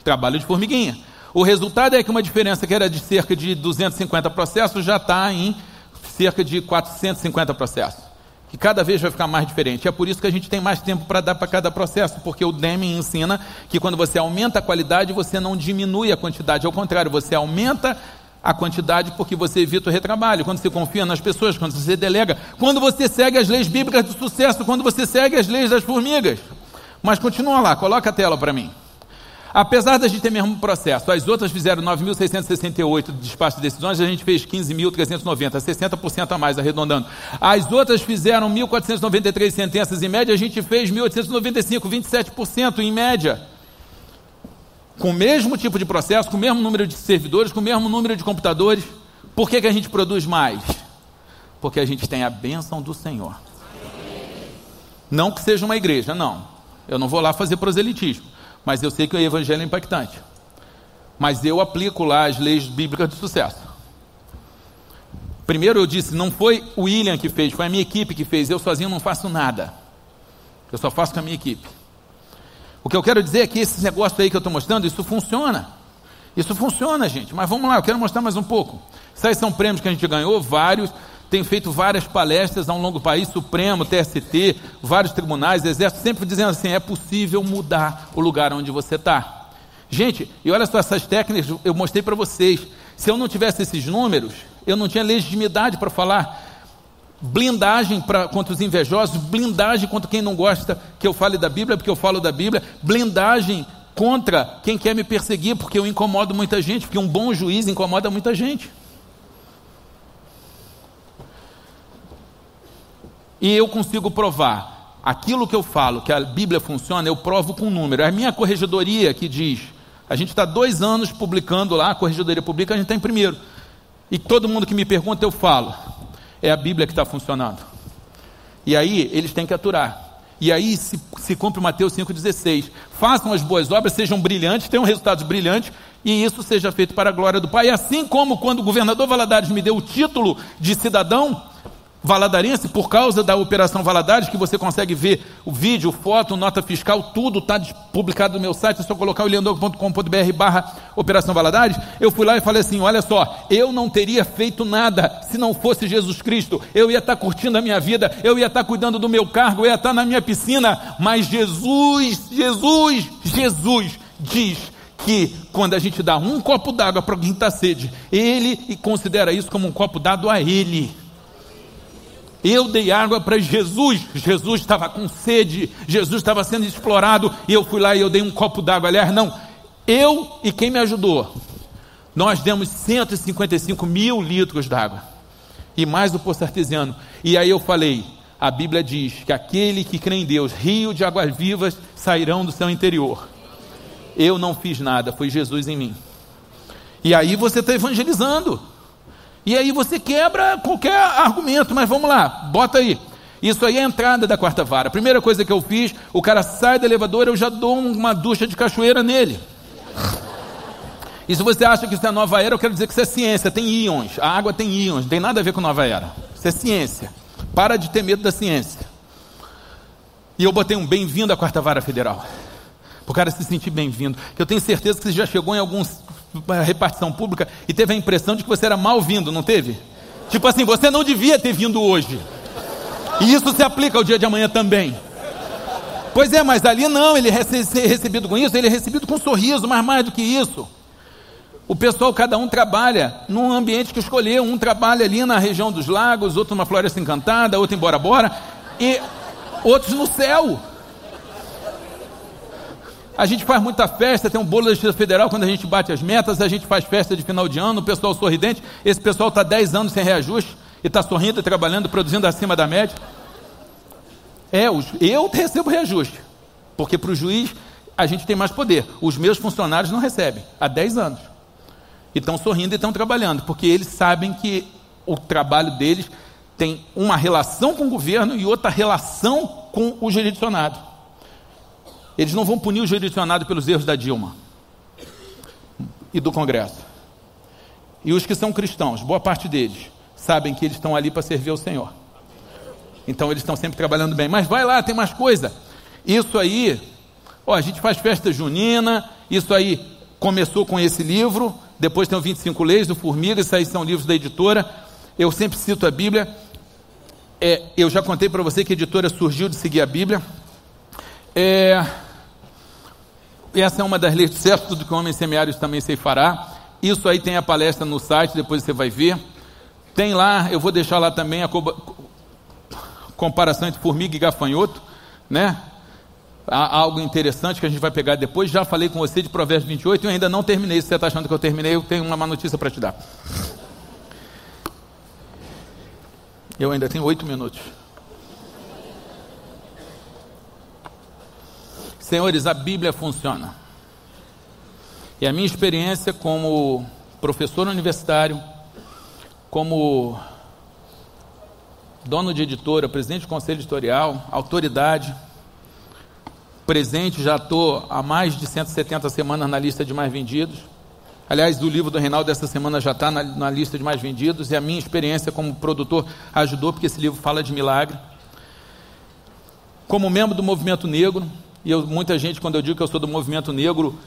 Trabalho de formiguinha. O resultado é que uma diferença que era de cerca de 250 processos já está em cerca de 450 processos. Que cada vez vai ficar mais diferente. É por isso que a gente tem mais tempo para dar para cada processo, porque o Deming ensina que quando você aumenta a qualidade, você não diminui a quantidade. Ao contrário, você aumenta a quantidade porque você evita o retrabalho, quando você confia nas pessoas, quando você delega, quando você segue as leis bíblicas do sucesso, quando você segue as leis das formigas. Mas continua lá, coloca a tela para mim. Apesar da gente ter mesmo processo, as outras fizeram 9.668 despachos de decisões, a gente fez 15.390, 60% a mais, arredondando. As outras fizeram 1.493 sentenças em média, a gente fez 1.895, 27% em média. Com o mesmo tipo de processo, com o mesmo número de servidores, com o mesmo número de computadores. Por que, que a gente produz mais? Porque a gente tem a bênção do Senhor. Não que seja uma igreja, não. Eu não vou lá fazer proselitismo mas eu sei que o evangelho é impactante. Mas eu aplico lá as leis bíblicas de sucesso. Primeiro eu disse, não foi o William que fez, foi a minha equipe que fez. Eu sozinho não faço nada. Eu só faço com a minha equipe. O que eu quero dizer é que esse negócio aí que eu estou mostrando, isso funciona. Isso funciona, gente. Mas vamos lá, eu quero mostrar mais um pouco. Esses são prêmios que a gente ganhou, vários tenho feito várias palestras ao longo do país, Supremo, TST, vários tribunais, Exército, sempre dizendo assim: é possível mudar o lugar onde você está. Gente, e olha só essas técnicas, eu mostrei para vocês. Se eu não tivesse esses números, eu não tinha legitimidade para falar. Blindagem pra, contra os invejosos, blindagem contra quem não gosta que eu fale da Bíblia, porque eu falo da Bíblia, blindagem contra quem quer me perseguir, porque eu incomodo muita gente, porque um bom juiz incomoda muita gente. E eu consigo provar aquilo que eu falo, que a Bíblia funciona, eu provo com número. É a minha corregedoria que diz. A gente está dois anos publicando lá, a corregedoria publica, a gente está em primeiro. E todo mundo que me pergunta, eu falo. É a Bíblia que está funcionando. E aí, eles têm que aturar. E aí se, se cumpre Mateus 5,16. Façam as boas obras, sejam brilhantes, tenham resultados brilhantes, e isso seja feito para a glória do Pai. E assim como quando o governador Valadares me deu o título de cidadão, Valadarense, por causa da Operação Valadares, que você consegue ver o vídeo, foto, nota fiscal, tudo está publicado no meu site, é só colocar o leandro.com.br barra Operação Valadares, eu fui lá e falei assim, olha só, eu não teria feito nada se não fosse Jesus Cristo, eu ia estar tá curtindo a minha vida, eu ia estar tá cuidando do meu cargo, eu ia estar tá na minha piscina, mas Jesus, Jesus, Jesus diz que quando a gente dá um copo d'água para alguém que está sede, ele considera isso como um copo dado a ele. Eu dei água para Jesus. Jesus estava com sede, Jesus estava sendo explorado, e eu fui lá e eu dei um copo d'água. Aliás, não, eu e quem me ajudou, nós demos 155 mil litros d'água, e mais o poço artesiano. E aí eu falei: a Bíblia diz que aquele que crê em Deus, rio de águas vivas sairão do seu interior. Eu não fiz nada, foi Jesus em mim. E aí você está evangelizando. E aí você quebra qualquer argumento, mas vamos lá, bota aí. Isso aí é a entrada da quarta vara. A primeira coisa que eu fiz, o cara sai do elevador, eu já dou uma ducha de cachoeira nele. E se você acha que isso é nova era, eu quero dizer que isso é ciência, tem íons. A água tem íons, não tem nada a ver com nova era. Isso é ciência. Para de ter medo da ciência. E eu botei um bem-vindo à quarta vara federal. Para o cara se sentir bem-vindo. Eu tenho certeza que você já chegou em alguns repartição pública e teve a impressão de que você era mal vindo, não teve? Tipo assim, você não devia ter vindo hoje. E isso se aplica ao dia de amanhã também. Pois é, mas ali não, ele é recebido com isso, ele é recebido com um sorriso, mas mais do que isso. O pessoal, cada um trabalha num ambiente que escolheu. Um trabalha ali na região dos lagos, outro numa floresta encantada, outro em Bora Bora, e outros no céu. A gente faz muita festa, tem um bolo da Justiça Federal quando a gente bate as metas, a gente faz festa de final de ano, o pessoal sorridente. Esse pessoal está 10 anos sem reajuste e está sorrindo, trabalhando, produzindo acima da média. É, eu recebo reajuste, porque para o juiz a gente tem mais poder. Os meus funcionários não recebem, há 10 anos. E estão sorrindo e estão trabalhando, porque eles sabem que o trabalho deles tem uma relação com o governo e outra relação com o jurisdicionado. Eles não vão punir o jurisdicionado pelos erros da Dilma e do Congresso. E os que são cristãos, boa parte deles, sabem que eles estão ali para servir ao Senhor. Então eles estão sempre trabalhando bem. Mas vai lá, tem mais coisa. Isso aí, ó, a gente faz festa junina, isso aí começou com esse livro, depois tem o 25 Leis do Formiga, isso aí são livros da editora. Eu sempre cito a Bíblia. É, eu já contei para você que a editora surgiu de seguir a Bíblia. É, essa é uma das leis certo, tudo que o homem semeário também se fará. Isso aí tem a palestra no site, depois você vai ver. Tem lá, eu vou deixar lá também a comparação entre formiga e gafanhoto, né? Há algo interessante que a gente vai pegar depois. Já falei com você de Provérbios 28 e eu ainda não terminei. Se você está achando que eu terminei, eu tenho uma má notícia para te dar. Eu ainda tenho oito minutos. Senhores, a Bíblia funciona. E a minha experiência como professor universitário, como dono de editora, presidente do conselho editorial, autoridade, presente, já estou há mais de 170 semanas na lista de mais vendidos. Aliás, do livro do Reinaldo dessa semana já está na, na, lista de mais vendidos, e a minha experiência como produtor ajudou, porque esse livro fala de milagre. Como membro do movimento negro, e eu, muita gente, quando eu digo que eu sou do movimento negro,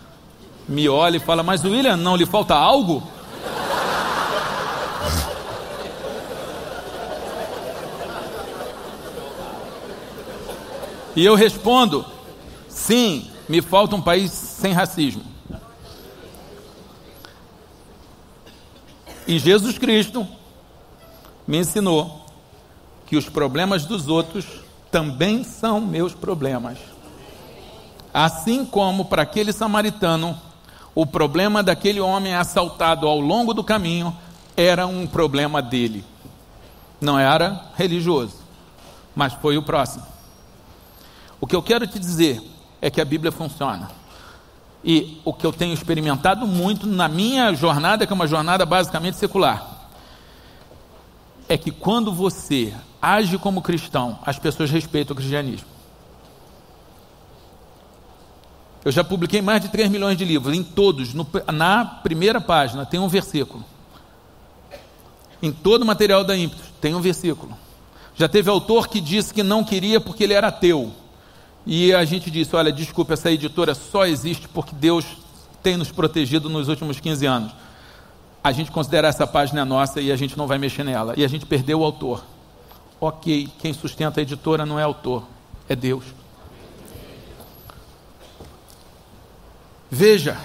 me olha e fala: Mas William, não lhe falta algo? E eu respondo: sim, me falta um país sem racismo. E Jesus Cristo me ensinou que os problemas dos outros também são meus problemas. Assim como para aquele samaritano, o problema daquele homem assaltado ao longo do caminho era um problema dele. Não era religioso, mas foi o próximo. O que eu quero te dizer é que a Bíblia funciona. E o que eu tenho experimentado muito na minha jornada, que é uma jornada basicamente secular, é que quando você age como cristão, as pessoas respeitam o cristianismo. Eu já publiquei mais de 3 milhões de livros, em todos, no, na primeira página tem um versículo. Em todo o material da Ímpetus tem um versículo. Já teve autor que disse que não queria porque ele era ateu. E a gente disse: olha, desculpa, essa editora só existe porque Deus tem nos protegido nos últimos 15 anos. A gente considera essa página nossa e a gente não vai mexer nela. E a gente perdeu o autor. Ok, quem sustenta a editora não é autor, é Deus. Veja,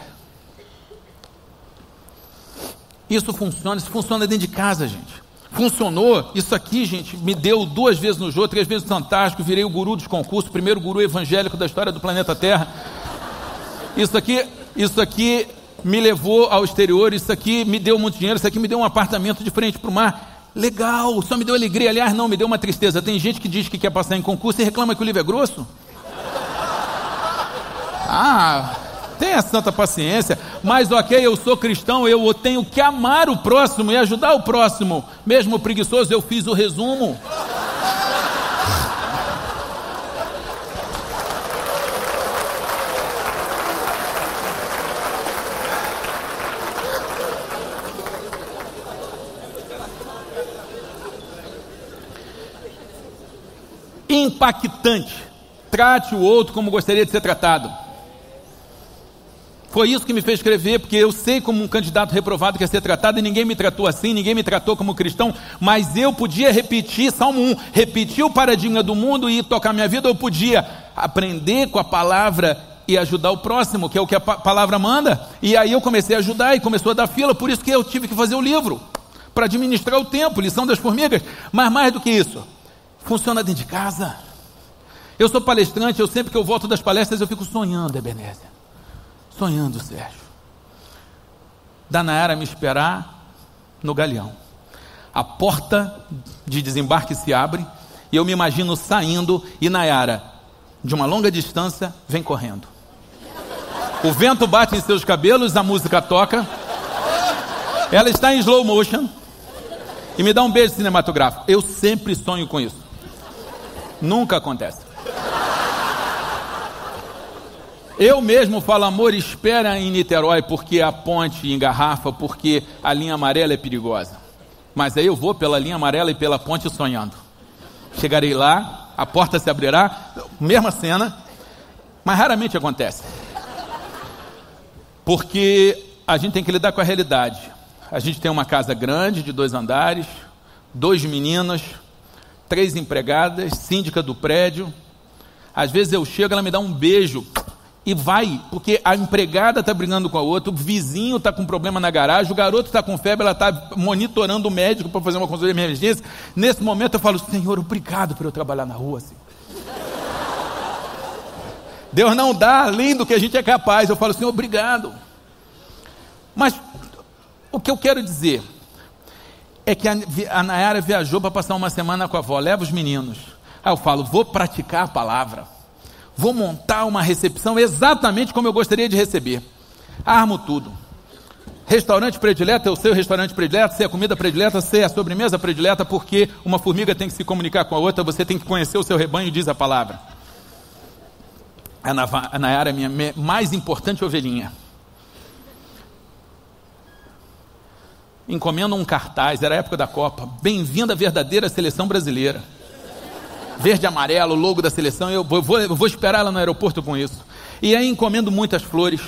isso funciona, isso funciona dentro de casa, gente. Funcionou, isso aqui, gente, me deu duas vezes no jogo, três vezes no Fantástico, virei o guru dos concursos, primeiro guru evangélico da história do planeta Terra. Isso aqui, isso aqui me levou ao exterior, isso aqui me deu muito dinheiro, isso aqui me deu um apartamento de frente para o mar. Legal, só me deu alegria, aliás, não, me deu uma tristeza. Tem gente que diz que quer passar em concurso e reclama que o livro é grosso. Ah, Tenha santa paciência, mas ok, eu sou cristão, eu tenho que amar o próximo e ajudar o próximo. Mesmo preguiçoso, eu fiz o resumo. impactante. Trate o outro como gostaria de ser tratado. Foi isso que me fez escrever, porque eu sei como um candidato reprovado quer ser tratado e ninguém me tratou assim, ninguém me tratou como cristão, mas eu podia repetir Salmo 1, repetir o paradigma do mundo e tocar minha vida, eu podia aprender com a palavra e ajudar o próximo, que é o que a pa- palavra manda. E aí eu comecei a ajudar e começou a dar fila, por isso que eu tive que fazer o livro, para administrar o tempo, lição das formigas. Mas mais do que isso, funciona dentro de casa. Eu sou palestrante, eu sempre que eu volto das palestras eu fico sonhando, Ebenezer. Sonhando, Sérgio. Da Nayara me esperar no galeão. A porta de desembarque se abre e eu me imagino saindo e Nayara, de uma longa distância, vem correndo. O vento bate em seus cabelos, a música toca. Ela está em slow motion e me dá um beijo cinematográfico. Eu sempre sonho com isso. Nunca acontece. Eu mesmo falo, amor, espera em Niterói, porque a ponte engarrafa, porque a linha amarela é perigosa. Mas aí eu vou pela linha amarela e pela ponte sonhando. Chegarei lá, a porta se abrirá, mesma cena, mas raramente acontece. Porque a gente tem que lidar com a realidade. A gente tem uma casa grande, de dois andares, dois meninos, três empregadas, síndica do prédio. Às vezes eu chego, ela me dá um beijo e vai, porque a empregada está brigando com a outra, o vizinho está com problema na garagem, o garoto está com febre, ela está monitorando o médico para fazer uma consulta de emergência. Nesse momento eu falo, Senhor, obrigado por eu trabalhar na rua assim. Deus não dá além do que a gente é capaz. Eu falo, Senhor, obrigado. Mas o que eu quero dizer é que a, a Nayara viajou para passar uma semana com a avó, leva os meninos. Aí eu falo, vou praticar a palavra. Vou montar uma recepção exatamente como eu gostaria de receber. Armo tudo. Restaurante predileto é o seu restaurante predileto, se é a comida predileta, se é a sobremesa predileta, porque uma formiga tem que se comunicar com a outra, você tem que conhecer o seu rebanho, diz a palavra. A Nayara é minha mais importante ovelhinha. Encomenda um cartaz, era a época da Copa. Bem-vinda à verdadeira seleção brasileira verde e amarelo, o logo da seleção, eu vou, eu vou esperar ela no aeroporto com isso. E aí encomendo muitas flores,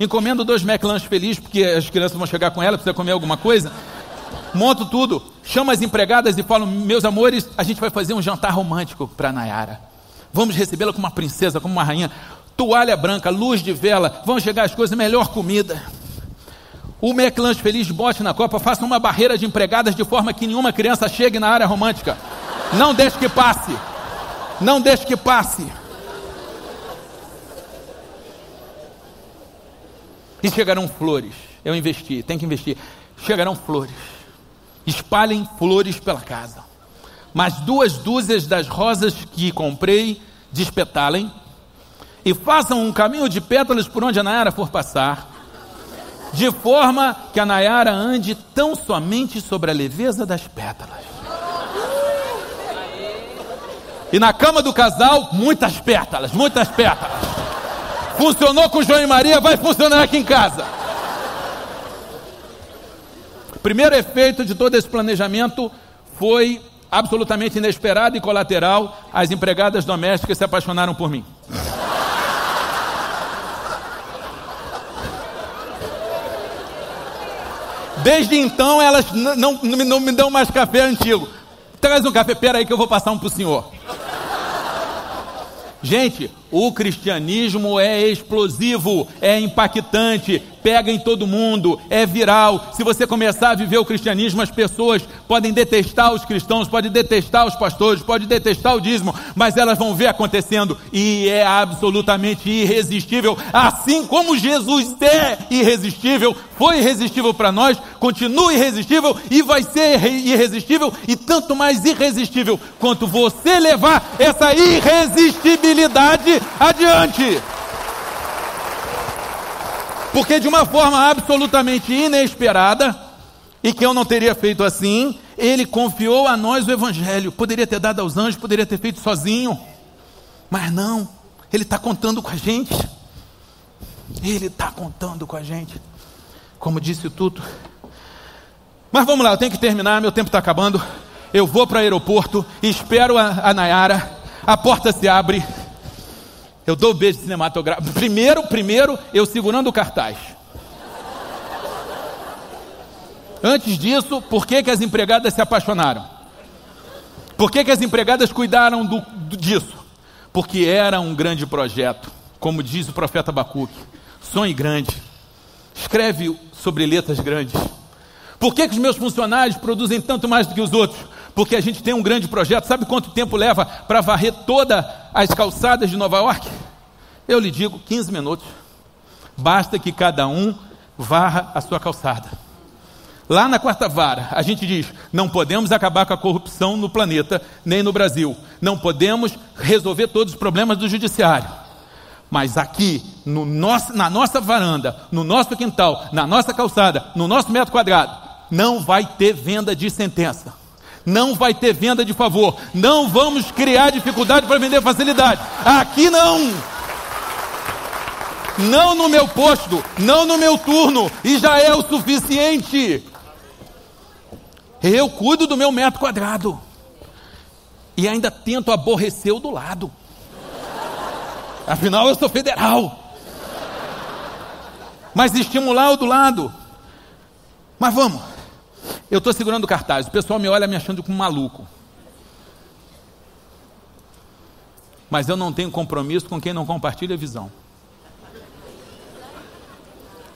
encomendo dois McLanche felizes, porque as crianças vão chegar com ela, precisa comer alguma coisa. Monto tudo, chamo as empregadas e falo, meus amores, a gente vai fazer um jantar romântico para Nayara. Vamos recebê-la como uma princesa, como uma rainha. Toalha branca, luz de vela, vão chegar as coisas, melhor comida. O McLanche Feliz bote na Copa, faça uma barreira de empregadas de forma que nenhuma criança chegue na área romântica. Não deixe que passe. Não deixe que passe. E chegarão flores. Eu investi, tem que investir. Chegarão flores. Espalhem flores pela casa. Mas duas dúzias das rosas que comprei, despetalem. E façam um caminho de pétalas por onde a Nayara for passar. De forma que a Nayara ande tão somente sobre a leveza das pétalas. E na cama do casal, muitas pétalas, muitas pétalas. Funcionou com João e Maria, vai funcionar aqui em casa. Primeiro efeito de todo esse planejamento foi absolutamente inesperado e colateral. As empregadas domésticas se apaixonaram por mim. Desde então elas não, não, me- não me dão mais café antigo. Traz um café, pera aí que eu vou passar um pro senhor. Gente, o cristianismo é explosivo, é impactante, pega em todo mundo, é viral. Se você começar a viver o cristianismo, as pessoas podem detestar os cristãos, podem detestar os pastores, podem detestar o dízimo, mas elas vão ver acontecendo e é absolutamente irresistível. Assim como Jesus é irresistível, foi irresistível para nós, continua irresistível e vai ser irre- irresistível e tanto mais irresistível quanto você levar essa irresistibilidade adiante. Porque de uma forma absolutamente inesperada, e que eu não teria feito assim, ele confiou a nós o Evangelho. Poderia ter dado aos anjos, poderia ter feito sozinho, mas não, ele está contando com a gente. Ele está contando com a gente. Como disse o Tuto. Mas vamos lá, eu tenho que terminar, meu tempo está acabando. Eu vou para o aeroporto, espero a, a Nayara, a porta se abre. Eu dou beijo cinematográfico. Primeiro, primeiro, eu segurando o cartaz. Antes disso, por que, que as empregadas se apaixonaram? Por que, que as empregadas cuidaram do, do, disso? Porque era um grande projeto, como diz o profeta Abacuque. Sonhe grande. Escreve sobre letras grandes. Por que, que os meus funcionários produzem tanto mais do que os outros? Porque a gente tem um grande projeto. Sabe quanto tempo leva para varrer todas as calçadas de Nova York? Eu lhe digo 15 minutos. Basta que cada um varra a sua calçada. Lá na quarta vara, a gente diz: não podemos acabar com a corrupção no planeta, nem no Brasil. Não podemos resolver todos os problemas do judiciário. Mas aqui, no nosso, na nossa varanda, no nosso quintal, na nossa calçada, no nosso metro quadrado, não vai ter venda de sentença. Não vai ter venda de favor. Não vamos criar dificuldade para vender facilidade. Aqui não não no meu posto, não no meu turno, e já é o suficiente. Eu cuido do meu metro quadrado. E ainda tento aborrecer o do lado. Afinal, eu sou federal. Mas estimular o do lado. Mas vamos. Eu estou segurando o cartaz. O pessoal me olha me achando como um maluco. Mas eu não tenho compromisso com quem não compartilha a visão.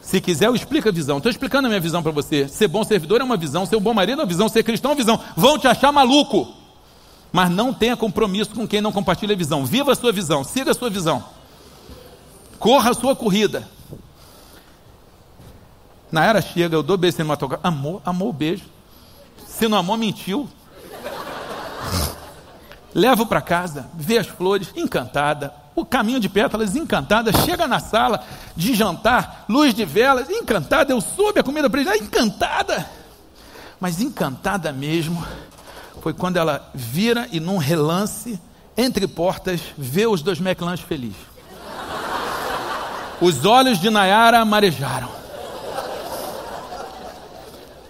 Se quiser, eu explico a visão. Estou explicando a minha visão para você. Ser bom servidor é uma visão, ser um bom marido é uma visão, ser cristão é uma visão. Vão te achar maluco. Mas não tenha compromisso com quem não compartilha a visão. Viva a sua visão, siga a sua visão. Corra a sua corrida. Na era chega, eu dou beijo cinematográfico. Amor, amou o beijo. Se não amou, mentiu. Levo para casa, vê as flores, encantada o caminho de pétalas, encantada, chega na sala de jantar, luz de velas, encantada, eu soube a comida para encantada. Mas encantada mesmo foi quando ela vira e num relance, entre portas, vê os dois McLanches felizes. Os olhos de Nayara marejaram.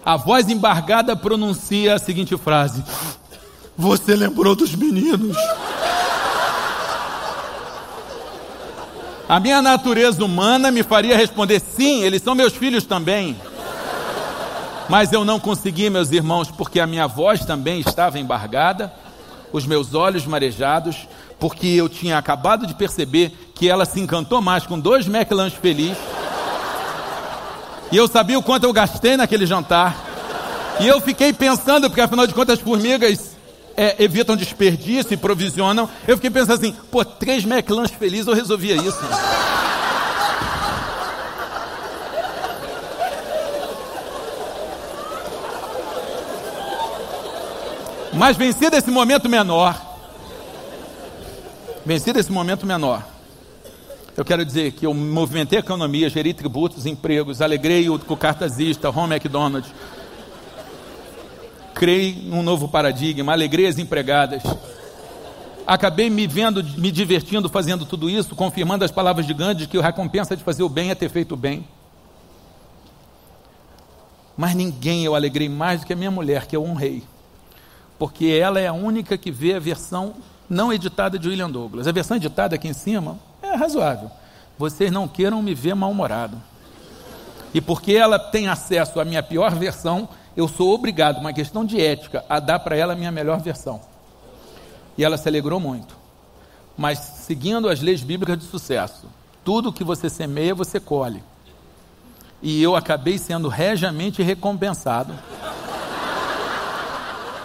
A voz embargada pronuncia a seguinte frase: Você lembrou dos meninos? A minha natureza humana me faria responder: sim, eles são meus filhos também. Mas eu não consegui, meus irmãos, porque a minha voz também estava embargada, os meus olhos marejados, porque eu tinha acabado de perceber que ela se encantou mais com dois McLanche felizes. E eu sabia o quanto eu gastei naquele jantar. E eu fiquei pensando, porque afinal de contas as formigas é, evitam desperdício e provisionam. Eu fiquei pensando assim, pô, três McLanche felizes eu resolvia isso. Mas vencido esse momento menor, vencido esse momento menor, eu quero dizer que eu movimentei a economia, geri tributos, empregos, alegrei o, cartazista, Home McDonald's, criei um novo paradigma, alegrei as empregadas. Acabei me vendo, me divertindo fazendo tudo isso, confirmando as palavras de Gandhi que a recompensa de fazer o bem é ter feito o bem. Mas ninguém eu alegrei mais do que a minha mulher, que eu honrei. Porque ela é a única que vê a versão não editada de William Douglas. A versão editada aqui em cima é razoável. Vocês não queiram me ver mal-humorado. E porque ela tem acesso à minha pior versão, eu sou obrigado, uma questão de ética, a dar para ela a minha melhor versão. E ela se alegrou muito. Mas seguindo as leis bíblicas de sucesso, tudo que você semeia, você colhe. E eu acabei sendo regiamente recompensado.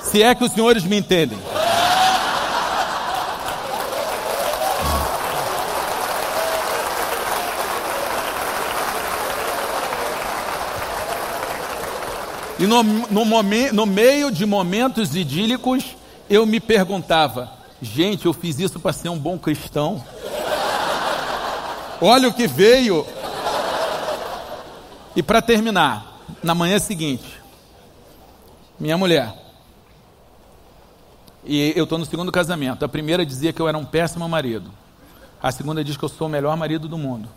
Se é que os senhores me entendem. E no, no, momen, no meio de momentos idílicos, eu me perguntava: gente, eu fiz isso para ser um bom cristão? Olha o que veio. E para terminar, na manhã seguinte, minha mulher, e eu estou no segundo casamento. A primeira dizia que eu era um péssimo marido. A segunda diz que eu sou o melhor marido do mundo.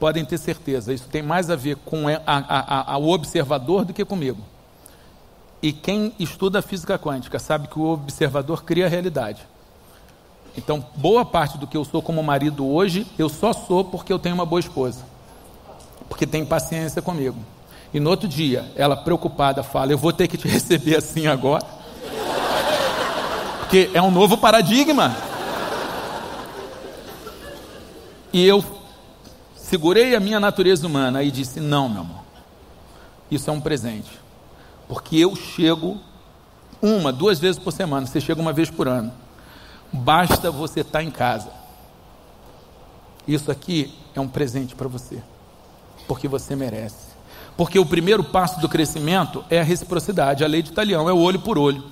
Podem ter certeza, isso tem mais a ver com a, a, a, o observador do que comigo. E quem estuda física quântica sabe que o observador cria a realidade. Então, boa parte do que eu sou como marido hoje, eu só sou porque eu tenho uma boa esposa. Porque tem paciência comigo. E no outro dia, ela preocupada fala: Eu vou ter que te receber assim agora. Porque é um novo paradigma. E eu segurei a minha natureza humana e disse: Não, meu amor, isso é um presente. Porque eu chego uma, duas vezes por semana, você chega uma vez por ano. Basta você estar em casa. Isso aqui é um presente para você, porque você merece. Porque o primeiro passo do crescimento é a reciprocidade, a lei de Italião, é o olho por olho.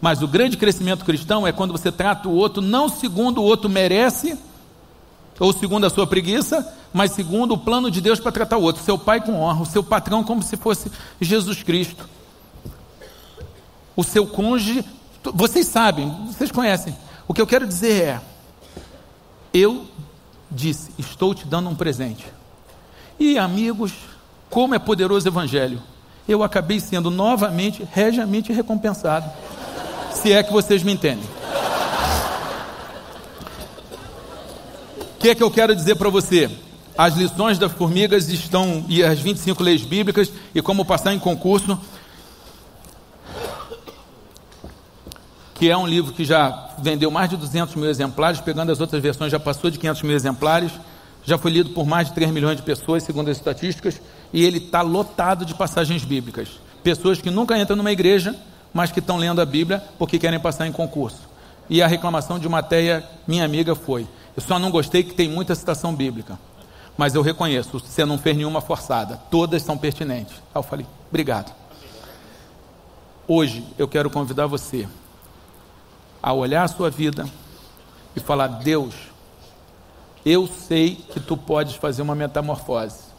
Mas o grande crescimento cristão é quando você trata o outro não segundo o outro merece, ou segundo a sua preguiça, mas segundo o plano de Deus para tratar o outro. Seu pai com honra, o seu patrão como se fosse Jesus Cristo. O seu cônjuge, vocês sabem, vocês conhecem. O que eu quero dizer é: eu disse, estou te dando um presente. E amigos, como é poderoso o Evangelho. Eu acabei sendo novamente, regiamente recompensado. Se é que vocês me entendem. Que é que eu quero dizer para você? As lições das formigas estão, e as 25 leis bíblicas, e como passar em concurso, que é um livro que já vendeu mais de 200 mil exemplares, pegando as outras versões já passou de 500 mil exemplares, já foi lido por mais de 3 milhões de pessoas, segundo as estatísticas, e ele está lotado de passagens bíblicas. Pessoas que nunca entram numa igreja, mas que estão lendo a Bíblia porque querem passar em concurso. E a reclamação de Mateia, minha amiga, foi: eu só não gostei que tem muita citação bíblica, mas eu reconheço, você não fez nenhuma forçada, todas são pertinentes. Aí eu falei: obrigado. Hoje eu quero convidar você a olhar a sua vida e falar: Deus, eu sei que tu podes fazer uma metamorfose.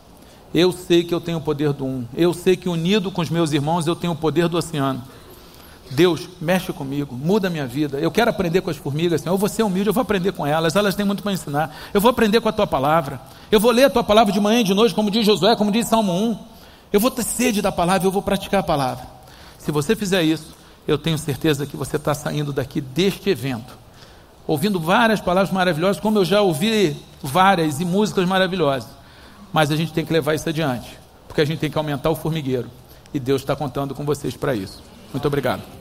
Eu sei que eu tenho o poder do um. Eu sei que unido com os meus irmãos eu tenho o poder do oceano. Deus, mexe comigo, muda a minha vida. Eu quero aprender com as formigas, Senhor. Eu vou ser humilde, eu vou aprender com elas. Elas têm muito para ensinar. Eu vou aprender com a tua palavra. Eu vou ler a tua palavra de manhã e de noite, como diz Josué, como diz Salmo 1. Eu vou ter sede da palavra, eu vou praticar a palavra. Se você fizer isso, eu tenho certeza que você está saindo daqui deste evento, ouvindo várias palavras maravilhosas, como eu já ouvi várias e músicas maravilhosas. Mas a gente tem que levar isso adiante, porque a gente tem que aumentar o formigueiro. E Deus está contando com vocês para isso. Muito obrigado.